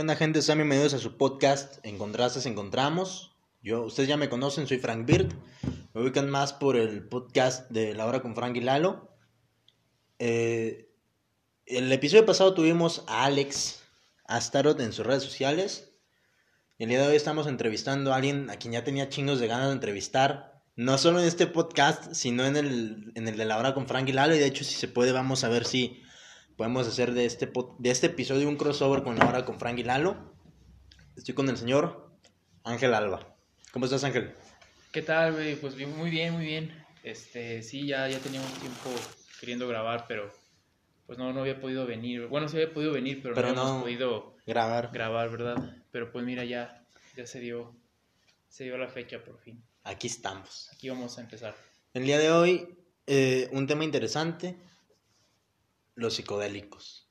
¿Qué onda, gente? Sean bienvenidos a su podcast Encontraste, Encontramos. Yo, ustedes ya me conocen, soy Frank Bird. Me ubican más por el podcast de La Hora con Frank y Lalo. Eh, el episodio pasado tuvimos a Alex Astaroth en sus redes sociales. El día de hoy estamos entrevistando a alguien a quien ya tenía chingos de ganas de entrevistar. No solo en este podcast, sino en el, en el de La Hora con Frank y Lalo. Y de hecho, si se puede, vamos a ver si podemos hacer de este, de este episodio un crossover con ahora con Frank y Lalo. Estoy con el señor Ángel Alba. ¿Cómo estás, Ángel? ¿Qué tal, güey? Pues muy bien, muy bien. Este, sí, ya, ya teníamos tiempo queriendo grabar, pero pues no, no había podido venir. Bueno, sí había podido venir, pero, no habíamos podido grabar. Grabar, ¿verdad? Pero pues mira, ya, ya se dio, se dio la fecha por fin. Aquí estamos. Aquí vamos a empezar. El día de hoy, eh, un tema interesante, los psicodélicos.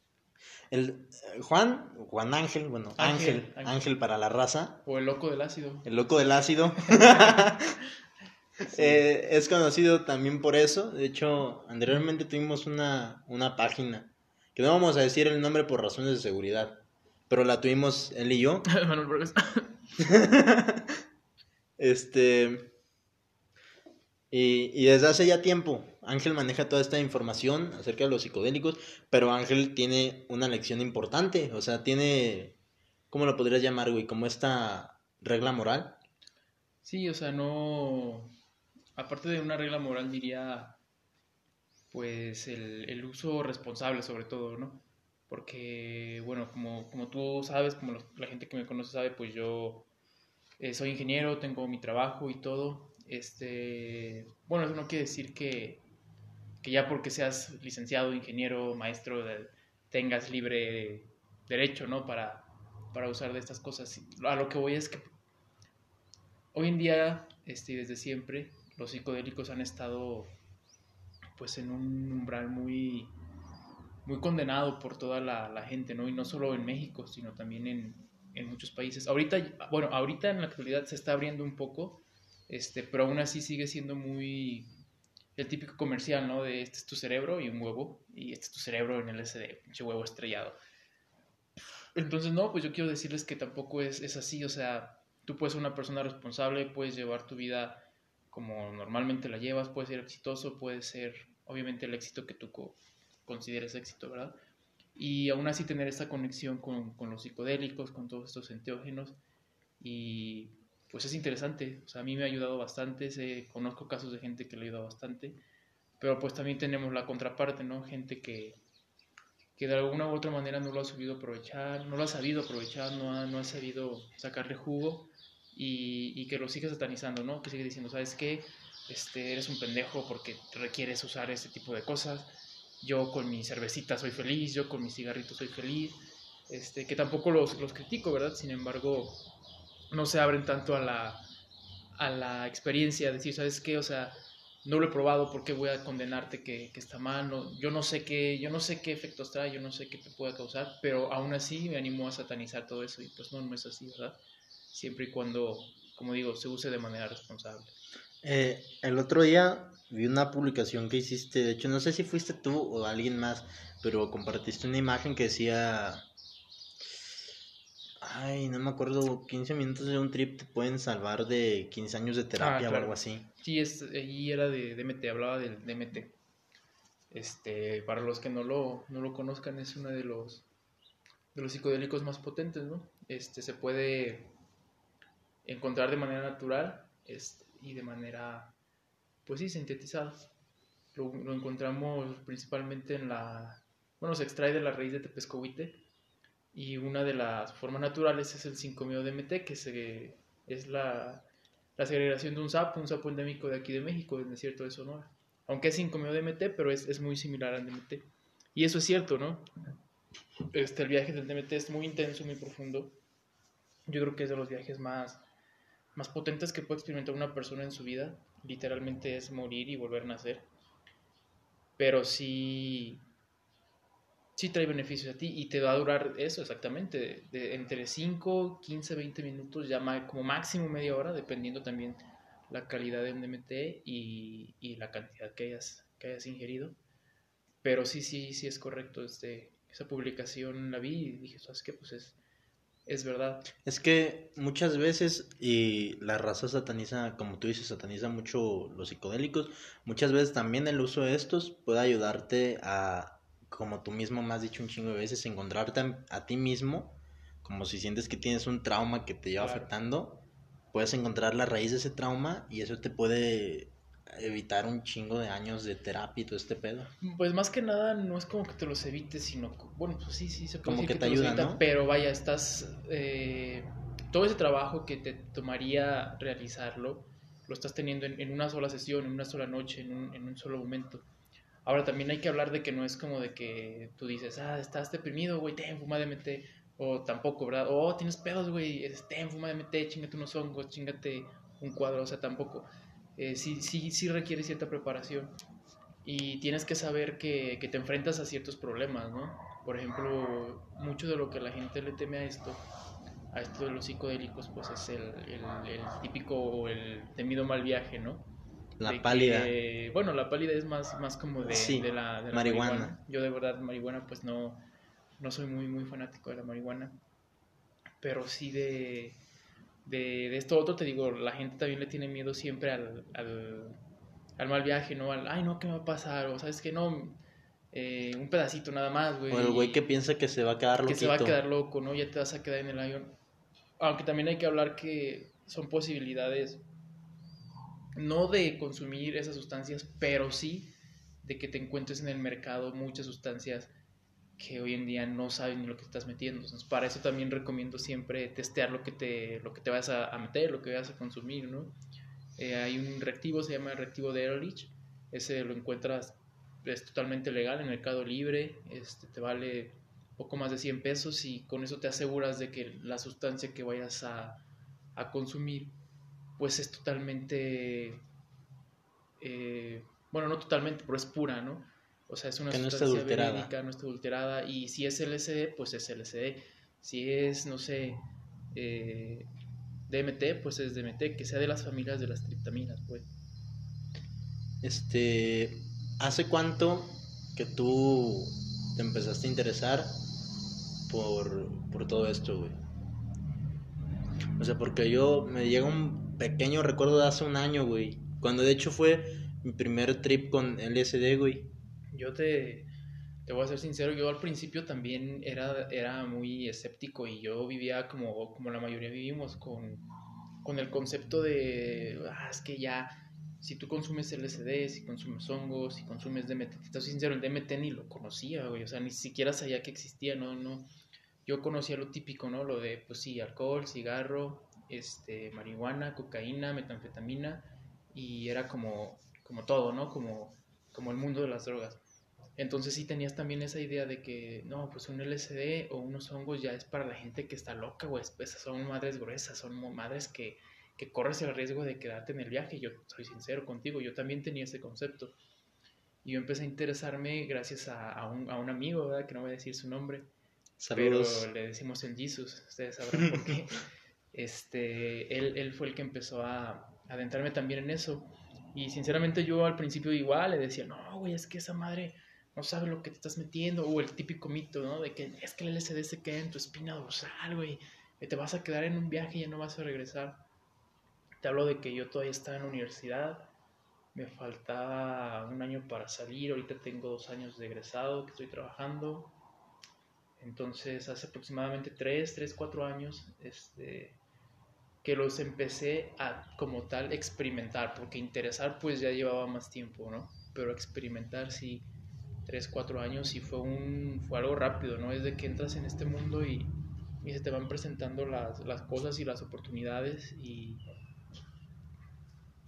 El eh, Juan, Juan Ángel, bueno, Ángel, Ángel, para la raza. O el loco del ácido. El loco del ácido. Eh, es conocido también por eso. De hecho, anteriormente tuvimos una, una página, que no vamos a decir el nombre por razones de seguridad, pero la tuvimos él y yo. este... Y, y desde hace ya tiempo Ángel maneja toda esta información acerca de los psicodélicos, pero Ángel tiene una lección importante, o sea, tiene, ¿cómo lo podrías llamar, güey? Como esta regla moral. Sí, o sea, no, aparte de una regla moral diría, pues, el, uso responsable sobre todo, ¿no? Porque, bueno, como, como tú sabes, como la gente que me conoce sabe, pues yo eh, soy ingeniero, tengo mi trabajo y todo. Este, bueno, eso no quiere decir que, que ya porque seas licenciado, ingeniero, maestro, tengas libre derecho, ¿no? Para, para usar de estas cosas. A lo que voy es que hoy en día, este, desde siempre, los psicodélicos han estado pues en un umbral muy, muy condenado por toda la, gente, ¿no? Y no solo en México, sino también en, en, muchos países. Ahorita, bueno, ahorita en la actualidad se está abriendo un poco, este, pero aún así sigue siendo muy, el típico comercial, ¿no? De este es tu cerebro y un huevo, y este es tu cerebro en el SD, pinche huevo estrellado. Entonces, no, pues yo quiero decirles que tampoco es, es así, o sea, tú puedes ser una persona responsable, puedes llevar tu vida como normalmente la llevas, puedes ser exitoso, puedes ser, obviamente, el éxito que tú consideres éxito, ¿verdad? Y aún así tener esta conexión con, con los psicodélicos, con todos estos enteógenos, y pues es interesante. O sea, a mí me ha ayudado bastante. Sé, conozco casos de gente que le ha ayudado bastante. Pero pues también tenemos la contraparte, ¿no? Gente que, que de alguna u otra manera no lo ha sabido aprovechar, no lo ha sabido aprovechar, no ha, no ha sabido sacarle jugo y, y, que lo sigue satanizando, ¿no? Que sigue diciendo, ¿sabes qué? Este, eres un pendejo porque requieres usar este tipo de cosas. Yo con mi cervecita soy feliz, yo con mis cigarritos soy feliz. Este, que tampoco los, los critico, ¿verdad? Sin embargo, no se abren tanto a la, a la experiencia, decir, ¿sabes qué? O sea, no lo he probado, ¿por qué voy a condenarte que, que está mal? yo, no sé qué, yo no sé qué efectos trae, yo no sé qué te puede causar, pero aún así me animo a satanizar todo eso y pues no, no es así, ¿verdad? Siempre y cuando, como digo, se use de manera responsable. Eh, el otro día vi una publicación que hiciste, de hecho no sé si fuiste tú o alguien más, pero compartiste una imagen que decía Ay, no me acuerdo, 15 minutos de un trip te pueden salvar de 15 años de terapia ah, o algo así. Sí, es, y era de DMT, hablaba del DMT. Este, para los que no lo, no lo conozcan, es uno de los, de los psicodélicos más potentes, ¿no? Este, se puede encontrar de manera natural este, y de manera, pues sí, sintetizada. Lo, lo encontramos principalmente en la, bueno, se extrae de la raíz de tepescohuite y una de las formas naturales es el 5-MeO-DMT, que se, es la, la, segregación de un sapo, un sapo endémico de aquí de México, del desierto de Sonora. Aunque es 5-MeO-DMT, pero es, es, muy similar al DMT. Y eso es cierto, ¿no? Este, el viaje del DMT es muy intenso, muy profundo. Yo creo que es de los viajes más, más potentes que puede experimentar una persona en su vida. Literalmente es morir y volver a nacer. Pero sí, sí trae beneficios a ti y te va a durar eso exactamente, de, entre 5, 15, 20 minutos, ya como máximo media hora, dependiendo también la calidad del DMT y, y, la cantidad que hayas, que hayas ingerido. Pero sí, sí, sí es correcto. Este, esa publicación la vi y dije, ¿sabes qué? Pues es, es verdad. Es que muchas veces, y la raza sataniza, como tú dices, sataniza mucho los psicodélicos, muchas veces también el uso de estos puede ayudarte a, como tú mismo me has dicho un chingo de veces, encontrarte a, ti mismo, como si sientes que tienes un trauma que te lleva afectando, puedes encontrar la raíz de ese trauma y eso te puede evitar un chingo de años de terapia y todo este pedo. Pues más que nada no es como que te los evites, sino, bueno, pues sí, sí, se puede como que, te, ayuda, ¿no? pero vaya, estás, eh, todo ese trabajo que te tomaría realizarlo, lo estás teniendo en, una sola sesión, en una sola noche, en un, en un solo momento. Ahora también hay que hablar de que no es como de que tú dices, ah, estás deprimido, güey, ten, fuma DMT, o tampoco, ¿verdad? O oh, tienes pedos, güey, ten, fuma DMT, chingate unos hongos, chingate un cuadro, o sea, tampoco eh, sí, sí, sí requiere cierta preparación y tienes que saber que, que, te enfrentas a ciertos problemas, ¿no? Por ejemplo, mucho de lo que la gente le teme a esto, a esto de los psicodélicos, pues es el, el, el típico o el temido mal viaje, ¿no? La pálida. bueno, la pálida es más, más como de, de, la, de la marihuana. Yo de verdad marihuana pues no, no soy muy, muy fanático de la marihuana, pero sí de de, esto otro, te digo, la gente también le tiene miedo siempre al, al, mal viaje, ¿no? Al, ay, no, ¿qué me va a pasar? O sabes que no, eh, un pedacito nada más, güey. O el güey que piensa que se va a quedar loco. Que se va a quedar loco, ¿no? Ya te vas a quedar en el avión. Aunque también hay que hablar que son posibilidades, no de consumir esas sustancias, pero sí de que te encuentres en el mercado muchas sustancias que hoy en día no saben ni lo que estás metiendo. Entonces, para eso también recomiendo siempre testear lo que te, lo que te vas a, meter, lo que vas a consumir, ¿no? Eh, hay un reactivo, se llama el reactivo de Ehrlich, ese lo encuentras, es totalmente legal en Mercado Libre, este, te vale poco más de 100 pesos y con eso te aseguras de que la sustancia que vayas a, a consumir, pues es totalmente, eh, bueno, no totalmente, pero es pura, ¿no? O sea, es una sustancia no verídica, no está adulterada. Y si es LSD, pues es LSD. Si es, no sé, eh, DMT, pues es DMT, que sea de las familias de las triptaminas, pues. Este, ¿hace cuánto que tú te empezaste a interesar por, por todo esto, güey? O sea, porque yo me llega un pequeño recuerdo de hace un año, güey. Cuando de hecho fue mi primer trip con LSD, güey yo te, te voy a ser sincero, yo al principio también era, era muy escéptico y yo vivía como, como la mayoría vivimos con, con el concepto de, ah, es que ya, si tú consumes LSD, si consumes hongos, si consumes DMT, te estoy sincero, el DMT ni lo conocía, güey, o sea, ni siquiera sabía que existía, no, no, yo conocía lo típico, ¿no? Lo de, pues sí, alcohol, cigarro, este, marihuana, cocaína, metanfetamina, y era como, como todo, ¿no? Como, como el mundo de las drogas. Entonces sí tenías también esa idea de que, no, pues un LSD o unos hongos ya es para la gente que está loca, güey. Esas son madres gruesas, son madres que, que corres el riesgo de quedarte en el viaje. Yo soy sincero contigo, yo también tenía ese concepto. Y yo empecé a interesarme gracias a, a, un, a un, amigo, ¿verdad? Que no voy a decir su nombre. Saludos. Pero le decimos el Jesus, ustedes sabrán por qué. Este, él, él fue el que empezó a adentrarme también en eso. Y sinceramente yo al principio igual le decía, no, güey, es que esa madre no sabe lo que te estás metiendo, o el típico mito, ¿no? De que es que el LSD se queda en tu espina dorsal, güey, te vas a quedar en un viaje y ya no vas a regresar. Te hablo de que yo todavía estaba en la universidad, me faltaba un año para salir, ahorita tengo dos años de egresado que estoy trabajando. Entonces, hace aproximadamente tres, tres, cuatro años, este, que los empecé a como tal experimentar, porque interesar pues ya llevaba más tiempo, ¿no? Pero experimentar sí 3, 4 años y fue, un, fue algo rápido, ¿no? Es de que entras en este mundo y, y se te van presentando las, las, cosas y las oportunidades y,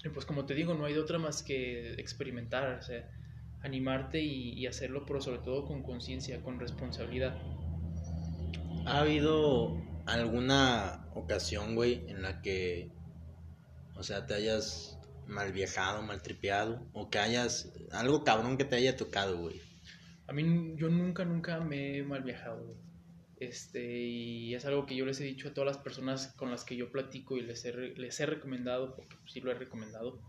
y, pues como te digo, no hay de otra más que experimentar, o sea, animarte y, y hacerlo, pero sobre todo con conciencia, con responsabilidad. ¿Ha habido alguna ocasión, güey, en la que, o sea, te hayas mal viajado, mal tripeado, o que hayas algo cabrón que te haya tocado, güey? A mí, yo nunca, nunca me he mal viajado, Este, y es algo que yo les he dicho a todas las personas con las que yo platico y les he, les he recomendado, porque sí lo he recomendado,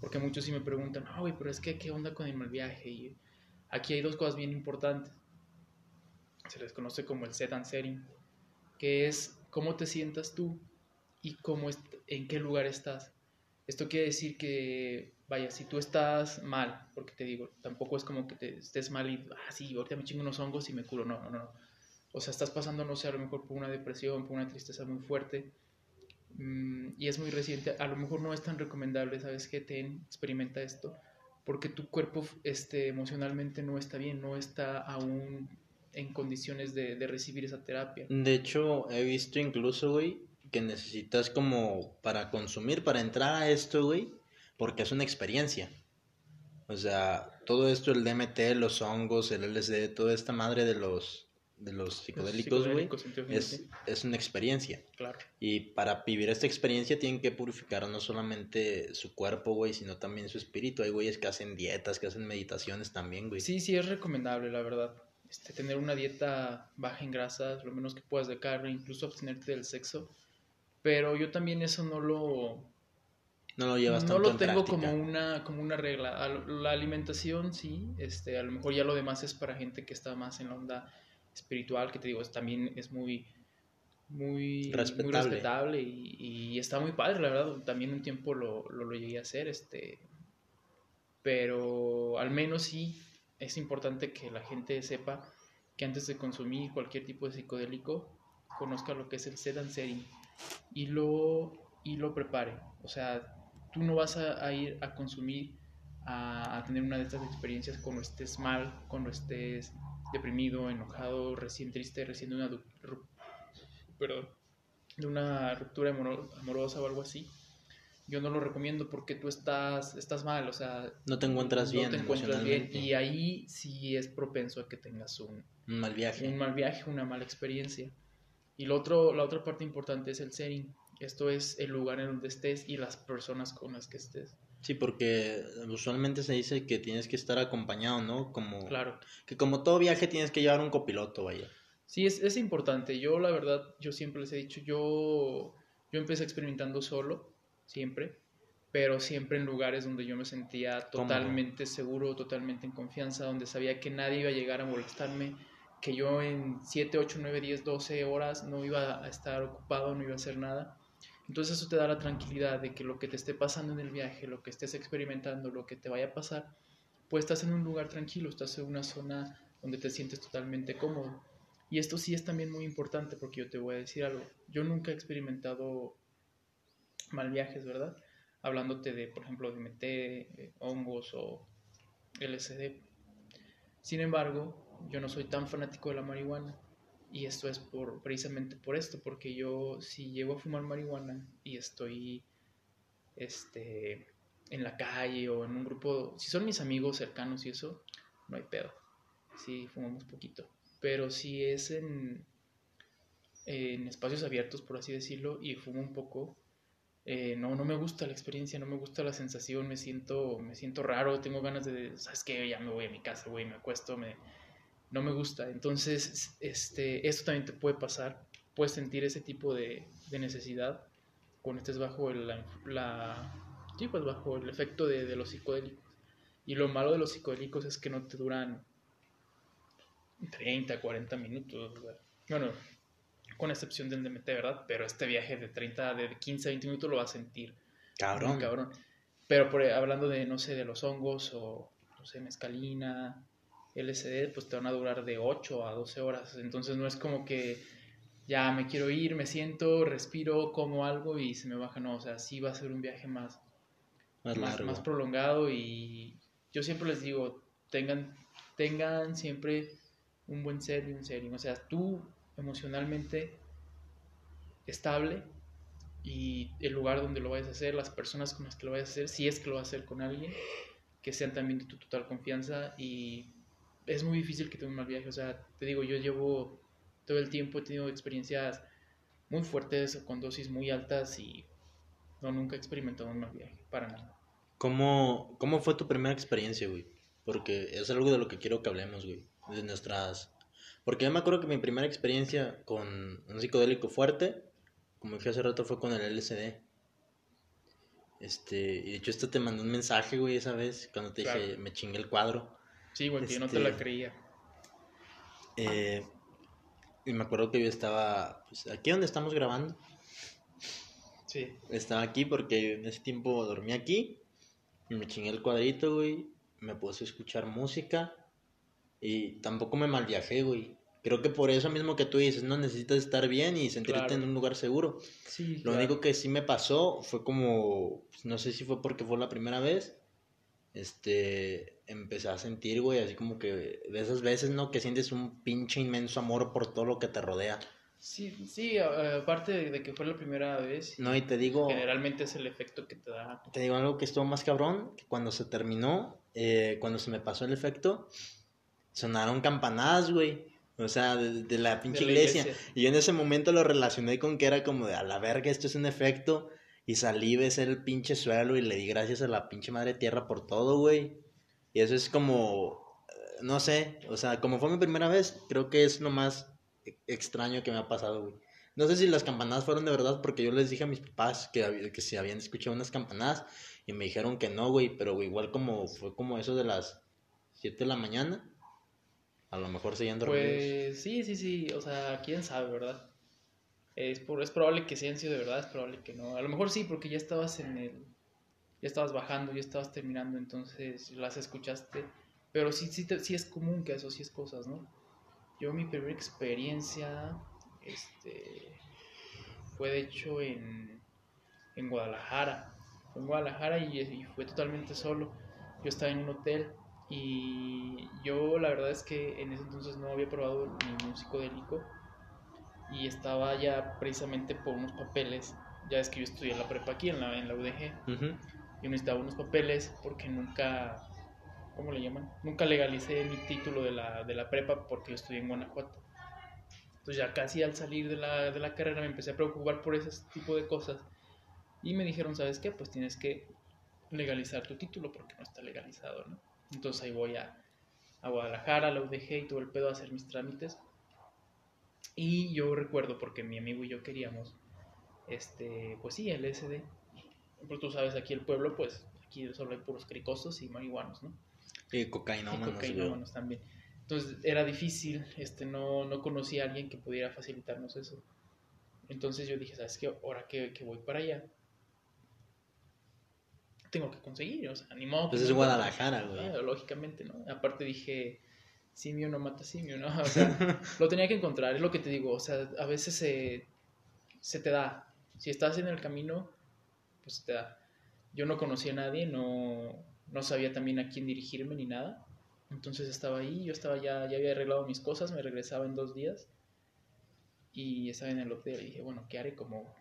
porque muchos sí me preguntan, ah, güey, pero es que, ¿qué onda con el mal viaje? Y aquí hay dos cosas bien importantes. Se les conoce como el set and setting, que es cómo te sientas tú y cómo en qué lugar estás. Esto quiere decir que, vaya, si tú estás mal, porque te digo, tampoco es como que te estés mal y, ah, sí, ahorita me chingo unos hongos y me curo, no, no, no. O sea, estás pasando, no sé, a lo mejor por una depresión, por una tristeza muy fuerte mm, y es muy reciente, a lo mejor no es tan recomendable, ¿sabes qué? Ten, experimenta esto, porque tu cuerpo este, emocionalmente no está bien, no está aún en condiciones de, de recibir esa terapia. De hecho, he visto incluso, güey, que necesitas como para consumir, para entrar a esto, güey, porque es una experiencia. O sea, todo esto, el DMT, los hongos, el LSD, toda esta madre de los de los psicodélicos, güey, es, es, una experiencia. Claro. Y para vivir esta experiencia tienen que purificar no solamente su cuerpo, güey, sino también su espíritu. Hay güeyes que hacen dietas, que hacen meditaciones también, güey. Sí, sí, es recomendable, la verdad. Este, tener una dieta baja en grasas, lo menos que puedas de carne, incluso abstenerte del sexo, pero yo también eso no lo... No lo llevas No lo tengo como una, como una regla. La alimentación sí, este, a lo mejor ya lo demás es para gente que está más en la onda espiritual, que te digo, también es muy, muy respetable, y, está muy padre, la verdad. También un tiempo lo, lo, lo, llegué a hacer, este, pero al menos sí es importante que la gente sepa que antes de consumir cualquier tipo de psicodélico, conozca lo que es el sedan setting y lo, y lo prepare. O sea, tú no vas a, ir a consumir, a, tener una de estas experiencias cuando estés mal, cuando estés deprimido, enojado, recién triste, recién de una, de una ruptura amorosa o algo así. Yo no lo recomiendo porque tú estás, estás mal, o sea... No te encuentras bien. No te encuentras bien y ahí sí es propenso a que tengas un, un mal viaje. Un mal viaje, una mala experiencia. Y lo otro, la otra parte importante es el setting. Esto es el lugar en donde estés y las personas con las que estés. Sí, porque usualmente se dice que tienes que estar acompañado, ¿no? Como, claro. Que como todo viaje tienes que llevar un copiloto, vaya. Sí, es, es importante. Yo, la verdad, yo siempre les he dicho, yo, yo empecé experimentando solo, siempre, pero siempre en lugares donde yo me sentía totalmente seguro, totalmente en confianza, donde sabía que nadie iba a llegar a molestarme, que yo en 7, 8, 9, 10, 12 horas no iba a estar ocupado, no iba a hacer nada. Entonces eso te da la tranquilidad de que lo que te esté pasando en el viaje, lo que estés experimentando, lo que te vaya a pasar, pues estás en un lugar tranquilo, estás en una zona donde te sientes totalmente cómodo. Y esto sí es también muy importante porque yo te voy a decir algo. Yo nunca he experimentado mal viajes, ¿verdad? Hablándote de, por ejemplo, de MT, eh, hongos o LSD. Sin embargo, yo no soy tan fanático de la marihuana. Y esto es por, precisamente por esto, porque yo si llego a fumar marihuana y estoy este, en la calle o en un grupo, si son mis amigos cercanos y eso, no hay pedo. Si fumamos poquito. Pero si es en, en espacios abiertos, por así decirlo, y fumo un poco, eh, no, no me gusta la experiencia, no me gusta la sensación, me siento, me siento raro, tengo ganas de, ¿sabes qué? Ya me voy a mi casa, güey, me acuesto, me, no me gusta. Entonces, este, esto también te puede pasar. Puedes sentir ese tipo de, necesidad cuando estés bajo el, la, pues bajo el efecto de, los psicodélicos. Y lo malo de los psicodélicos es que no te duran 30, 40 minutos. Bueno, con excepción del DMT, ¿verdad? Pero este viaje de 30, de 15 a 20 minutos lo vas a sentir. Cabrón. cabrón. Pero por, hablando de, no sé, de los hongos o, no sé, mezcalina, LSD pues te van a durar de 8 a 12 horas. Entonces no es como que ya me quiero ir, me siento, respiro, como algo y se me baja. No, o sea, sí va a ser un viaje más, más, prolongado y yo siempre les digo, tengan, tengan siempre un buen ser y un setting. O sea, tú emocionalmente estable y el lugar donde lo vayas a hacer, las personas con las que lo vayas a hacer, si es que lo vas a hacer con alguien, que sean también de tu total confianza y es muy difícil que tenga un mal viaje. O sea, te digo, yo llevo todo el tiempo, he tenido experiencias muy fuertes con dosis muy altas y no, nunca he experimentado un mal viaje, para nada. ¿Cómo, cómo fue tu primera experiencia, güey? Porque es algo de lo que quiero que hablemos, güey. De nuestras... Porque yo me acuerdo que mi primera experiencia con un psicodélico fuerte, como dije hace rato, fue con el LSD. Este, y de hecho, esto te mandó un mensaje, güey, esa vez, cuando te dije, me chingué el cuadro. Sí, güey, yo no te la este, creía. Eh, Y me acuerdo que yo estaba, pues, aquí donde estamos grabando. Sí. Estaba aquí porque en ese tiempo dormí aquí. Y me chingué el cuadrito, güey. Me puse a escuchar música. Y tampoco me malviajé, güey. Creo que por eso mismo que tú dices, no necesitas estar bien y sentirte Claro. en un lugar seguro. Sí, Lo claro. único que sí me pasó fue como, pues, no sé si fue porque fue la primera vez, este, empecé a sentir, güey, así como que de esas veces, ¿no? Que sientes un pinche inmenso amor por todo lo que te rodea. Sí, sí, a- aparte de, de que fue la primera vez, No, y te digo, generalmente es el efecto que te da. te digo algo que estuvo más cabrón, que cuando se terminó, eh, cuando se me pasó el efecto, sonaron campanadas, güey. O sea, de, de la pinche la iglesia. iglesia. Y yo en ese momento lo relacioné con que era como de a la verga, esto es un efecto. Y salí, besé el pinche suelo y le di gracias a la pinche madre tierra por todo, güey. Y eso es como, eh, no sé, o sea, como fue mi primera vez, creo que es lo más e- extraño que me ha pasado, güey. No sé si las campanadas fueron de verdad, porque yo les dije a mis papás que, que si habían escuchado unas campanadas y me dijeron que no, güey, pero güey, igual como fue como eso de las 7 de la mañana, a lo mejor seguían dormidos. Pues sí, sí, sí, o sea, quién sabe, ¿verdad? Es, por, es probable que sí han sido de verdad, es probable que no. A lo mejor sí, porque ya estabas en el... Ya estabas bajando, ya estabas terminando, entonces las escuchaste. Pero sí, sí, te- sí es común que asocies cosas, ¿no? Yo mi primera experiencia, este, fue de hecho en, en Guadalajara. Fue en Guadalajara y fue totalmente solo. Yo estaba en un hotel y yo la verdad es que en ese entonces no había probado ningún psicodélico y estaba ya precisamente por unos papeles. Ya es que yo estudié la prepa aquí en la, en la UDG. Ujú. Yo necesitaba unos papeles porque nunca, ¿cómo le llaman? Nunca legalicé mi título de la, de la prepa porque yo estudié en Guanajuato. Entonces ya casi al salir de la, de la carrera me empecé a preocupar por ese tipo de cosas. Y me dijeron, ¿sabes qué? Pues tienes que legalizar tu título porque no está legalizado, ¿no? Entonces ahí voy a, a Guadalajara, a la UDG y todo el pedo a hacer mis trámites. Y yo recuerdo porque mi amigo y yo queríamos, este, pues sí, el SD. Pero tú sabes, aquí el pueblo, pues aquí solo hay puros cricosos y marihuanos, ¿no? Y cocaína, y cocainómanos también. Entonces era difícil, este, no, no conocía a alguien que pudiera facilitarnos eso. Entonces yo dije, ¿sabes qué? Ahora que, que voy para allá, tengo que conseguir, o sea, ni modo. Pues es Guadalajara, güey. Ah, lógicamente, ¿no? Aparte dije, simio no mata simio, ¿no? O sea, lo tenía que encontrar, es lo que te digo, o sea, a veces se, se te da. Si estás en el camino, pues se te da. Yo no conocía a nadie, no, no sabía también a quién dirigirme ni nada. Entonces estaba ahí, yo estaba ya, ya había arreglado mis cosas, me regresaba en dos días y estaba en el hotel y dije, bueno, ¿qué haré como...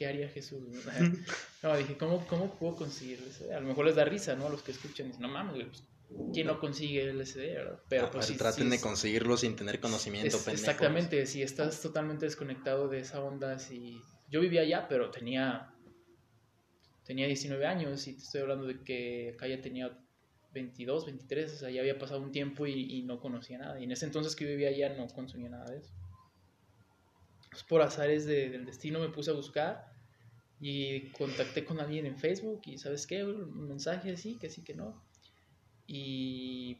¿Qué haría Jesús? no, dije, ¿cómo, ¿cómo puedo conseguir LSD? A lo mejor les da risa, ¿no? A los que escuchan, dicen, no mames, güey, pues, ¿quién no consigue el LSD, verdad? Pero A pues sí, traten sí de conseguirlo sin tener conocimiento, es-. Exactamente, si estás totalmente desconectado de esa onda, si yo vivía allá, pero tenía tenía 19 años y te estoy hablando de que acá ya tenía 22, 23, o sea, ya había pasado un tiempo y, y no conocía nada. Y en ese entonces que vivía allá no consumía nada de eso. Pues por azares de- del destino me puse a buscar y contacté con alguien en Facebook y ¿sabes qué? Un mensaje así, que sí, que no. Y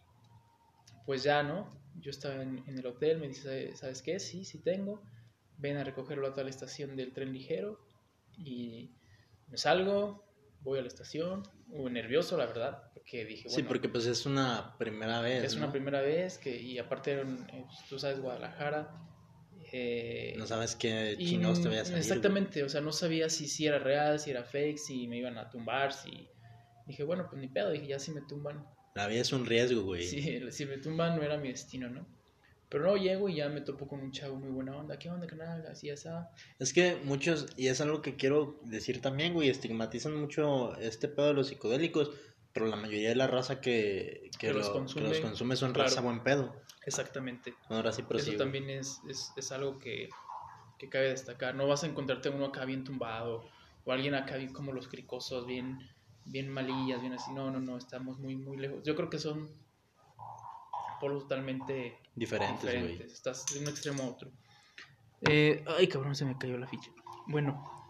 pues ya, ¿no? Yo estaba en, en el hotel, me dice, ¿sabes qué? Sí, sí tengo. Ven a recogerlo a tal estación del tren ligero. Y me salgo, voy a la estación, muy nervioso, la verdad, porque dije, bueno, Sí, porque pues es una primera vez, es ¿no? una primera vez, que, y aparte, eh, pues, tú sabes, Guadalajara. Eh, No sabes qué y, chingados te vaya a salir. Exactamente, o sea, no sabía si, si era real, si era fake, si me iban a tumbar, si... Dije, bueno, pues ni pedo, dije, ya si me tumban, La vida es un riesgo, güey. si, si me tumban no era mi destino, ¿no? Pero no, llego y ya me topo con un chavo muy buena onda, ¿qué onda, canal? Así, así. Es que muchos, y es algo que quiero decir también, güey, estigmatizan mucho este pedo de los psicodélicos, pero la mayoría de la raza que, que, Que los lo- consume, que los consume son claro. raza buen pedo. Exactamente. Ahora sí, pero Eso también es, es, es algo que, que cabe destacar. No vas a encontrarte uno acá bien tumbado o alguien acá bien como los cricosos, bien, bien malillas, bien así. No, no, no, estamos muy, muy lejos. Yo creo que son polos totalmente Diferentes, diferentes. Estás de un extremo a otro. Eh, ay, cabrón, se me cayó la ficha. Bueno,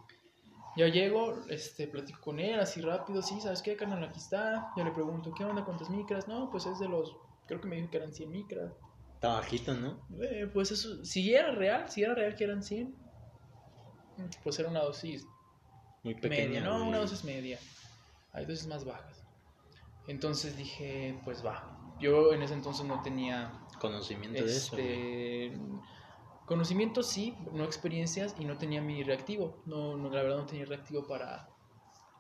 ya llego, este, platico con él así rápido. Sí, ¿sabes qué, carnal? Aquí está. Ya le pregunto, ¿qué onda? ¿Cuántas micras? No, pues es de los. Creo que me dijo que eran 100 micras. Está bajito, ¿no? Eh, pues eso, si era real, si era real que eran 100, pues era una dosis Muy pequeña. media, no, una dosis media. Hay dosis más bajas. Entonces dije, pues va. Yo en ese entonces no tenía Conocimiento de eso. este conocimientos sí, no experiencias y no tenía mi reactivo. No, no la verdad no tenía reactivo para,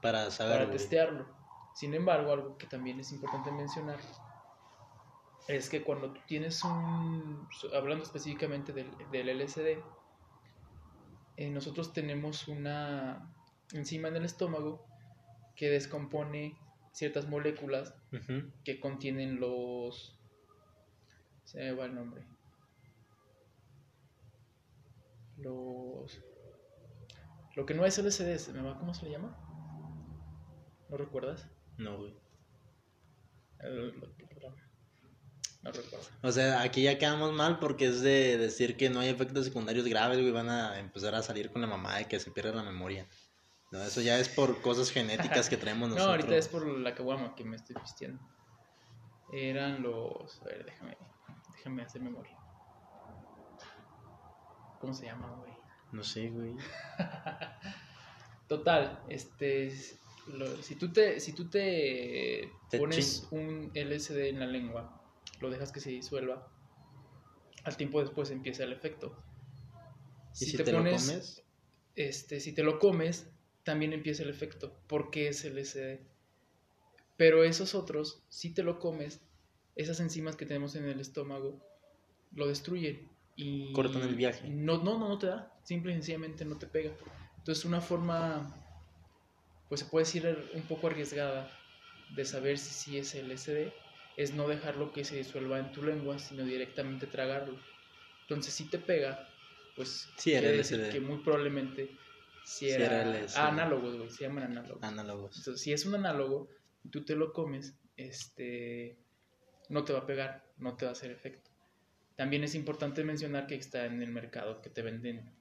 Para saber. para testearlo. Sin embargo, algo que también es importante mencionar es que cuando tú tienes un, hablando específicamente del, del LSD, eh, nosotros tenemos una enzima en el estómago que descompone ciertas moléculas que contienen los... Se me va el nombre. Los... Lo que no es LSD, se me va, ¿cómo se le llama? ¿No recuerdas? No, güey. No recuerdo. O sea, aquí ya quedamos mal porque es de decir que no hay efectos secundarios graves, güey. Van a empezar a salir con la mamá de que se pierde la memoria. No, eso ya es por cosas genéticas que traemos No, nosotros. ahorita es por la caguama que me estoy vistiendo. Eran los... A ver, déjame, déjame hacer memoria. ¿Cómo se llama, güey? No sé, güey. Total, este, lo- si tú te, si tú te, Te pones un LSD en la lengua, lo dejas que se disuelva, al tiempo después empieza el efecto. ¿Y si te, lo comes? este, si te lo comes, también empieza el efecto, porque es LSD. Pero esos otros, si te lo comes, esas enzimas que tenemos en el estómago lo destruyen y Cortan el viaje. No, no, no, no te da, simple y sencillamente no te pega. Entonces una forma, pues se puede decir un poco arriesgada de saber si sí es LSD, es no dejarlo que se disuelva en tu lengua, sino directamente tragarlo. Entonces si te pega, pues Sí, quiere decir que muy probablemente si Sí era, era LSD. Ah, análogos, güey, se llaman análogos. Análogos. Entonces, si es un análogo y tú te lo comes, este, no te va a pegar, no te va a hacer efecto. También es importante mencionar que está en el mercado que te venden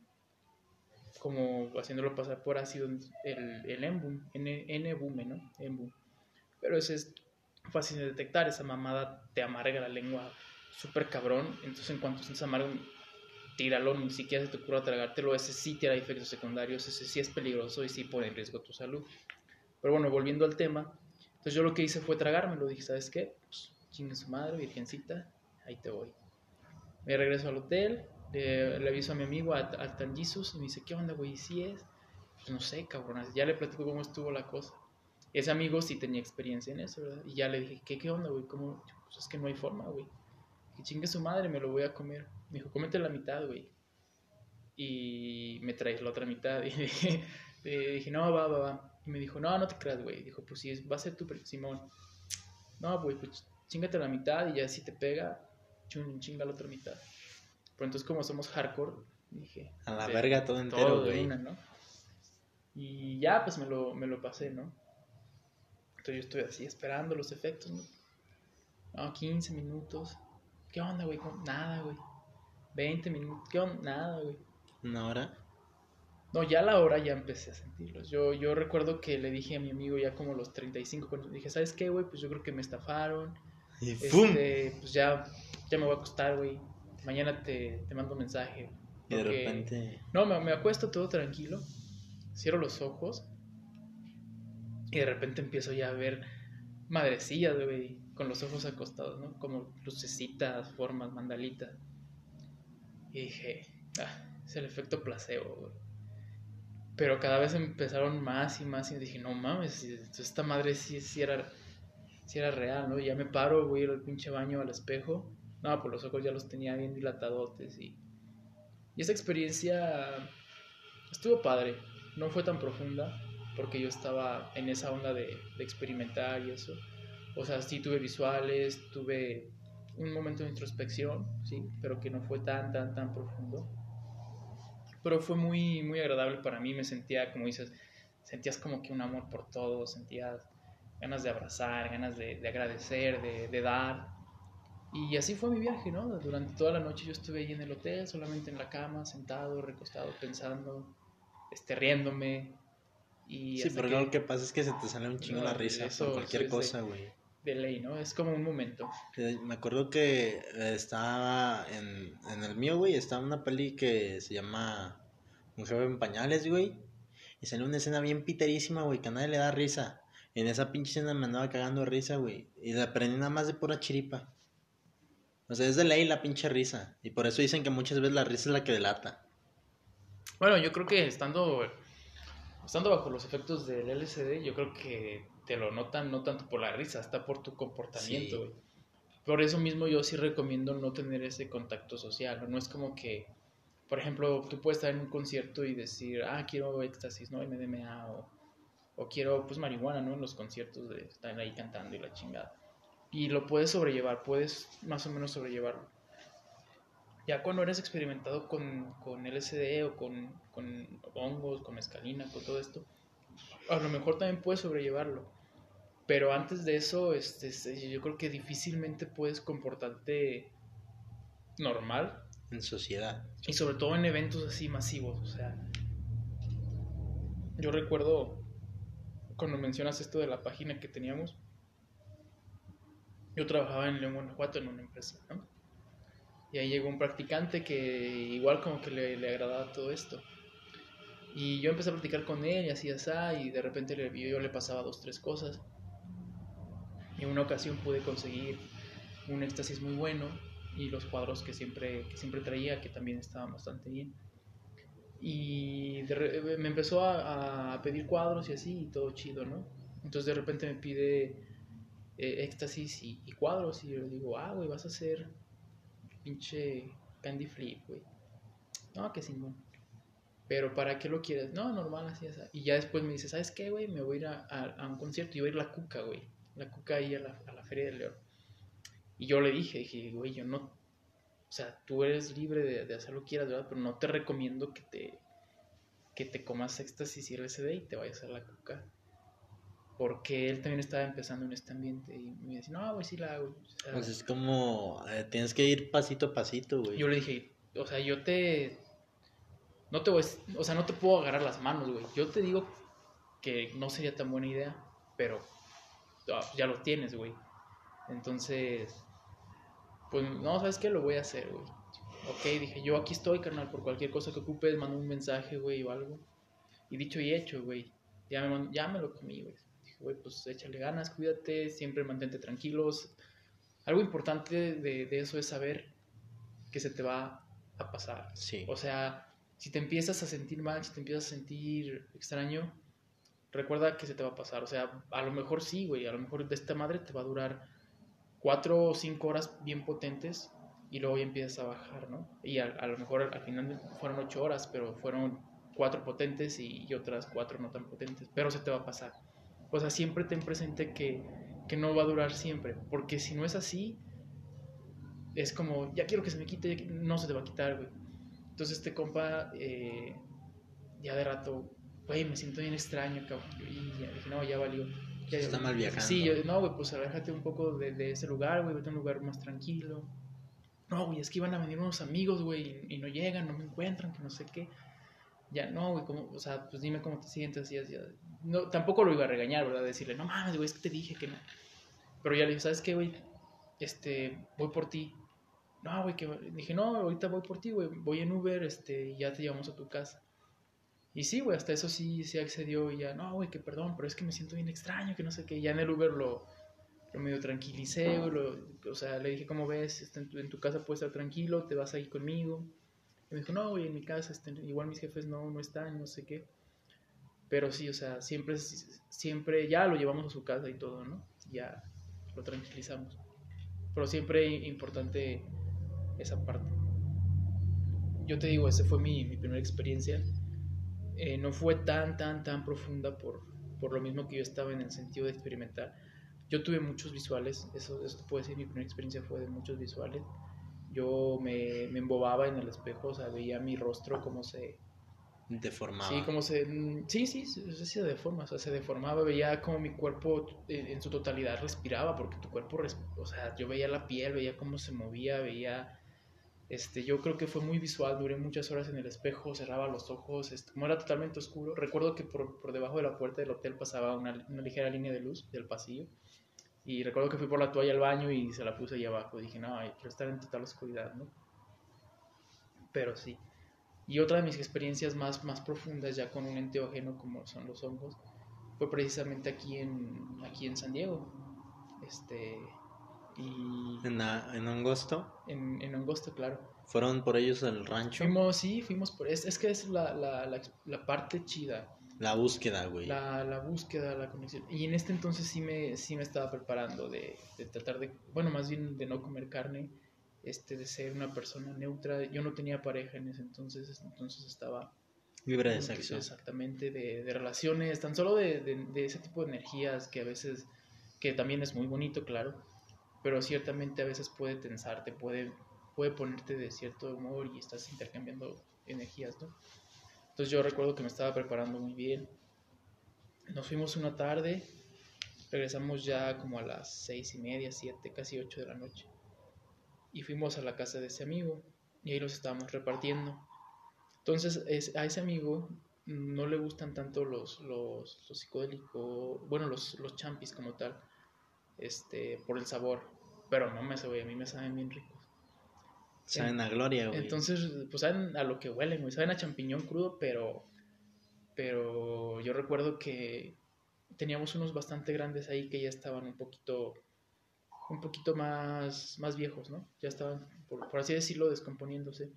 como haciéndolo pasar por ácido el, el Embum, N, N-Bume, ¿no? Embum. Pero ese es fácil de detectar, esa mamada te amarga la lengua súper cabrón, entonces en cuanto sientes amargo, tíralo, ni siquiera se te ocurra tragártelo, ese sí tiene efectos secundarios, ese sí es peligroso y sí pone en riesgo tu salud. Pero bueno, volviendo al tema, entonces yo lo que hice fue tragármelo, dije, ¿sabes qué? Pues chingue su madre, virgencita, ahí te voy. Me regreso al hotel, le, aviso a mi amigo, al Tan Jesus, y me dice, ¿qué onda, güey? ¿Sí es? Pues no sé, cabrón, ya le platico cómo estuvo la cosa. Ese amigo sí tenía experiencia en eso, ¿verdad? Y ya le dije, ¿qué, qué onda, güey? ¿Cómo? Pues es que no hay forma, güey. Que chingue su madre, me lo voy a comer. Me dijo, cómete la mitad, güey. Y me traes la otra mitad. Y le dije, dije, no, va, va, va. Y me dijo, no, no te creas, güey. Dijo, pues sí, va a ser tu Simón. No, güey, pues chingate la mitad y ya si te pega, chun, chinga la otra mitad. Pero entonces, como somos hardcore, dije, A la verga todo entero, güey. ¿no? Y ya, pues me lo, me lo pasé, ¿no? Yo estoy así esperando los efectos, ¿no? No, 15 minutos. ¿Qué onda, güey? Nada, güey. 20 minutos. ¿Qué onda? Nada, güey. Una hora. No, ya a la hora ya empecé a sentirlos. Yo, yo recuerdo que le dije a mi amigo ya como los 35, cuando dije, ¿sabes qué, güey? Pues yo creo que me estafaron. Y ¡fum! Este, pues ya, ya me voy a acostar, güey. Mañana te, te mando un mensaje. Y de repente. No, me, me acuesto todo tranquilo. Cierro los ojos. Y de repente empiezo ya a ver madrecillas, güey. Con los ojos acostados, ¿no? Como lucecitas, formas, mandalitas. Y dije, ah, es el efecto placebo, güey. Pero cada vez empezaron más y más. Y dije, no mames, esta madre sí, sí era, sí era real, ¿no? Ya me paro, güey, al pinche baño al espejo. No, pues los ojos ya los tenía bien dilatadotes y. Y esa experiencia estuvo padre. No fue tan profunda porque yo estaba en esa onda de, de experimentar y eso. O sea, sí tuve visuales, tuve un momento de introspección, sí, pero que no fue tan, tan, tan profundo. Pero fue muy, muy agradable para mí. Me sentía, como dices, sentías como que un amor por todo, sentías ganas de abrazar, ganas de, de agradecer, de, de dar. Y así fue mi viaje, ¿no? Durante toda la noche yo estuve ahí en el hotel, solamente en la cama, sentado, recostado, pensando, este, riéndome. Y Sí, pero que- lo que pasa es que se te sale un chingo No, la risa eso- por cualquier es cosa, güey. de ley, ¿no? Es como un momento. Me acuerdo que estaba en, en el mío, güey, estaba una peli que se llama joven en pañales, güey. Y salió una escena bien piterísima, güey, que a nadie le da risa. En esa pinche escena me andaba cagando risa, güey. Y la aprendí nada más de pura chiripa. O sea, es de ley la pinche risa. Y por eso dicen que muchas veces la risa es la que delata. Bueno, yo creo que estando, estando bajo los efectos del LSD, yo creo que te lo notan no tanto por la risa, hasta por tu comportamiento, güey. Por eso mismo yo sí recomiendo no tener ese contacto social. No es como que, por ejemplo, tú puedes estar en un concierto y decir, ah, quiero éxtasis, ¿no? MDMA o, o quiero, pues, marihuana, ¿no? En los conciertos de estar ahí cantando y la chingada y lo puedes sobrellevar, puedes más o menos sobrellevarlo. Ya cuando eres experimentado con, con LSD o con, con hongos, con escalina, con todo esto, a lo mejor también puedes sobrellevarlo. Pero antes de eso, este, este, yo creo que difícilmente puedes comportarte normal. En sociedad. Y sobre todo en eventos así masivos. O sea, yo recuerdo cuando mencionas esto de la página que teníamos, yo trabajaba en León, Guanajuato, en una empresa, ¿no? Y ahí llegó un practicante que igual como que le, le agradaba todo esto. Y yo empecé a platicar con él y así, así, y de repente le, yo le pasaba dos, tres cosas. Y en una ocasión pude conseguir un éxtasis muy bueno y los cuadros que siempre, que siempre traía, que también estaban bastante bien. Y me empezó a, a, pedir cuadros y así, y todo chido, ¿no? Entonces de repente me pide eh, éxtasis y, cuadros. Y yo le digo, ah, güey, vas a hacer pinche candy flip, güey. No, que no Pero ¿para qué lo quieres? No, normal, así, así. Y ya después me dice, ¿sabes qué, güey? Me voy a ir a, un concierto y voy a ir a la Cuca, güey. La Cuca ahí a la, a la Feria del León. Y yo le dije, dije, güey, yo no... O sea, tú eres libre de, de, hacer lo que quieras, ¿verdad? Pero no te recomiendo que te, que te comas éxtasis y LSD y te vayas a la Cuca porque él también estaba empezando en este ambiente y me decía, no, güey, sí la hago. pues es como, eh, tienes que ir pasito a pasito, güey. Yo le dije, o sea, yo te, no te voy, o sea, no te puedo agarrar las manos, güey. Yo te digo que no sería tan buena idea, pero ah, ya lo tienes, güey. Entonces, pues no, ¿sabes qué? Lo voy a hacer, güey. Ok, dije, yo aquí estoy, carnal, por cualquier cosa que ocupes, mando un mensaje, güey, o algo. Y dicho y hecho, güey. Ya me, ya me lo comí, güey güey, pues échale ganas, cuídate, siempre mantente tranquilos. Algo importante de, de, eso es saber que se te va a pasar. Sí. O sea, si te empiezas a sentir mal, si te empiezas a sentir extraño, recuerda que se te va a pasar. O sea, a lo mejor sí, güey, a lo mejor de esta madre te va a durar cuatro o cinco horas bien potentes y luego ya empiezas a bajar, ¿no? Y a, a lo mejor al, final fueron ocho horas, pero fueron cuatro potentes y, y, otras cuatro no tan potentes, pero se te va a pasar. O sea, siempre ten presente que, que no va a durar siempre, porque si no es así, es como, ya quiero que se me quite, no se te va a quitar, güey. Entonces este compa, eh, ya de rato, güey, me siento bien extraño, cabrón. Y ya dije, no, ya valió. Ya, Está mal viajando. Sí, yo, no, güey, pues aléjate un poco de, de ese lugar, güey, vete a un lugar más tranquilo. No, güey, es que iban a venir unos amigos, güey, y, y no llegan, no me encuentran, que no sé qué ya no, güey, como, o sea, pues dime cómo te sientes y así. No, tampoco lo iba a regañar, ¿verdad? Decirle, no mames, güey, es que te dije que no. Pero ya le dije, ¿sabes qué, güey? Este, voy por ti. No, güey, que dije, no, ahorita voy por ti, güey, voy en Uber, este, y ya te llevamos a tu casa. Y sí, güey, hasta eso sí, sí accedió y ya, no, güey, que perdón, pero es que me siento bien extraño, que no sé qué. Ya en el Uber lo, lo medio tranquilicé, güey, o sea, le dije, ¿cómo ves? Este, en, tu, en tu casa puedes estar tranquilo, te vas ahí conmigo y me dijo, no, güey, en mi casa, este, igual mis jefes no, no están, no sé qué. Pero sí, o sea, siempre, siempre ya lo llevamos a su casa y todo, ¿no? Ya lo tranquilizamos. Pero siempre importante esa parte. Yo te digo, esa fue mi, mi primera experiencia. Eh, no fue tan, tan, tan profunda por, por lo mismo que yo estaba en el sentido de experimentar. Yo tuve muchos visuales, eso, eso puede decir, mi primera experiencia fue de muchos visuales yo me, me, embobaba en el espejo, o sea, veía mi rostro como se... Deformaba. Sí, como se... Sí, sí, se deforma, o sea, se deformaba, veía como mi cuerpo en, su totalidad respiraba, porque tu cuerpo, o sea, yo veía la piel, veía cómo se movía, veía... Este, yo creo que fue muy visual, duré muchas horas en el espejo, cerraba los ojos, este, como era totalmente oscuro, recuerdo que por, por, debajo de la puerta del hotel pasaba una, una ligera línea de luz del pasillo, Y recuerdo que fui por la toalla al baño y se la puse ahí abajo. Dije, no, quiero estar en total oscuridad, ¿no? Pero sí. Y otra de mis experiencias más, más profundas ya con un enteógeno como son los hongos fue precisamente aquí en, aquí en San Diego. Este, y ¿En, en Angosto? En, en Angosto, claro. ¿Fueron por ellos al rancho? Fuimos, sí, fuimos por... Es, es que es la, la, la, la parte chida. La búsqueda, güey. La, la, búsqueda, la conexión. Y en este entonces sí me, sí me estaba preparando de, de tratar de... Bueno, más bien de no comer carne este, de ser una persona neutra. Yo no tenía pareja en ese entonces, entonces estaba... Libre de sexo. Exactamente, de, de relaciones, tan solo de, de, ese tipo de energías que a veces, que también es muy bonito, claro, pero ciertamente a veces puede tensarte, puede, puede ponerte de cierto humor y estás intercambiando energías, ¿no? Entonces yo recuerdo que me estaba preparando muy bien. Nos fuimos una tarde, regresamos ya como a las seis y media, siete, casi ocho de la noche y fuimos a la casa de ese amigo y ahí los estábamos repartiendo. Entonces es, a ese amigo no le gustan tanto los, los, psicodélicos, bueno, los, los champis como tal, este, por el sabor, pero no me sabe, a mí me saben bien ricos. Saben a gloria, güey. Entonces, pues saben a lo que huelen, güey. Saben a champiñón crudo, pero. Pero yo recuerdo que teníamos unos bastante grandes ahí que ya estaban un poquito un poquito más, más viejos, ¿no? Ya estaban, por, así decirlo, descomponiéndose.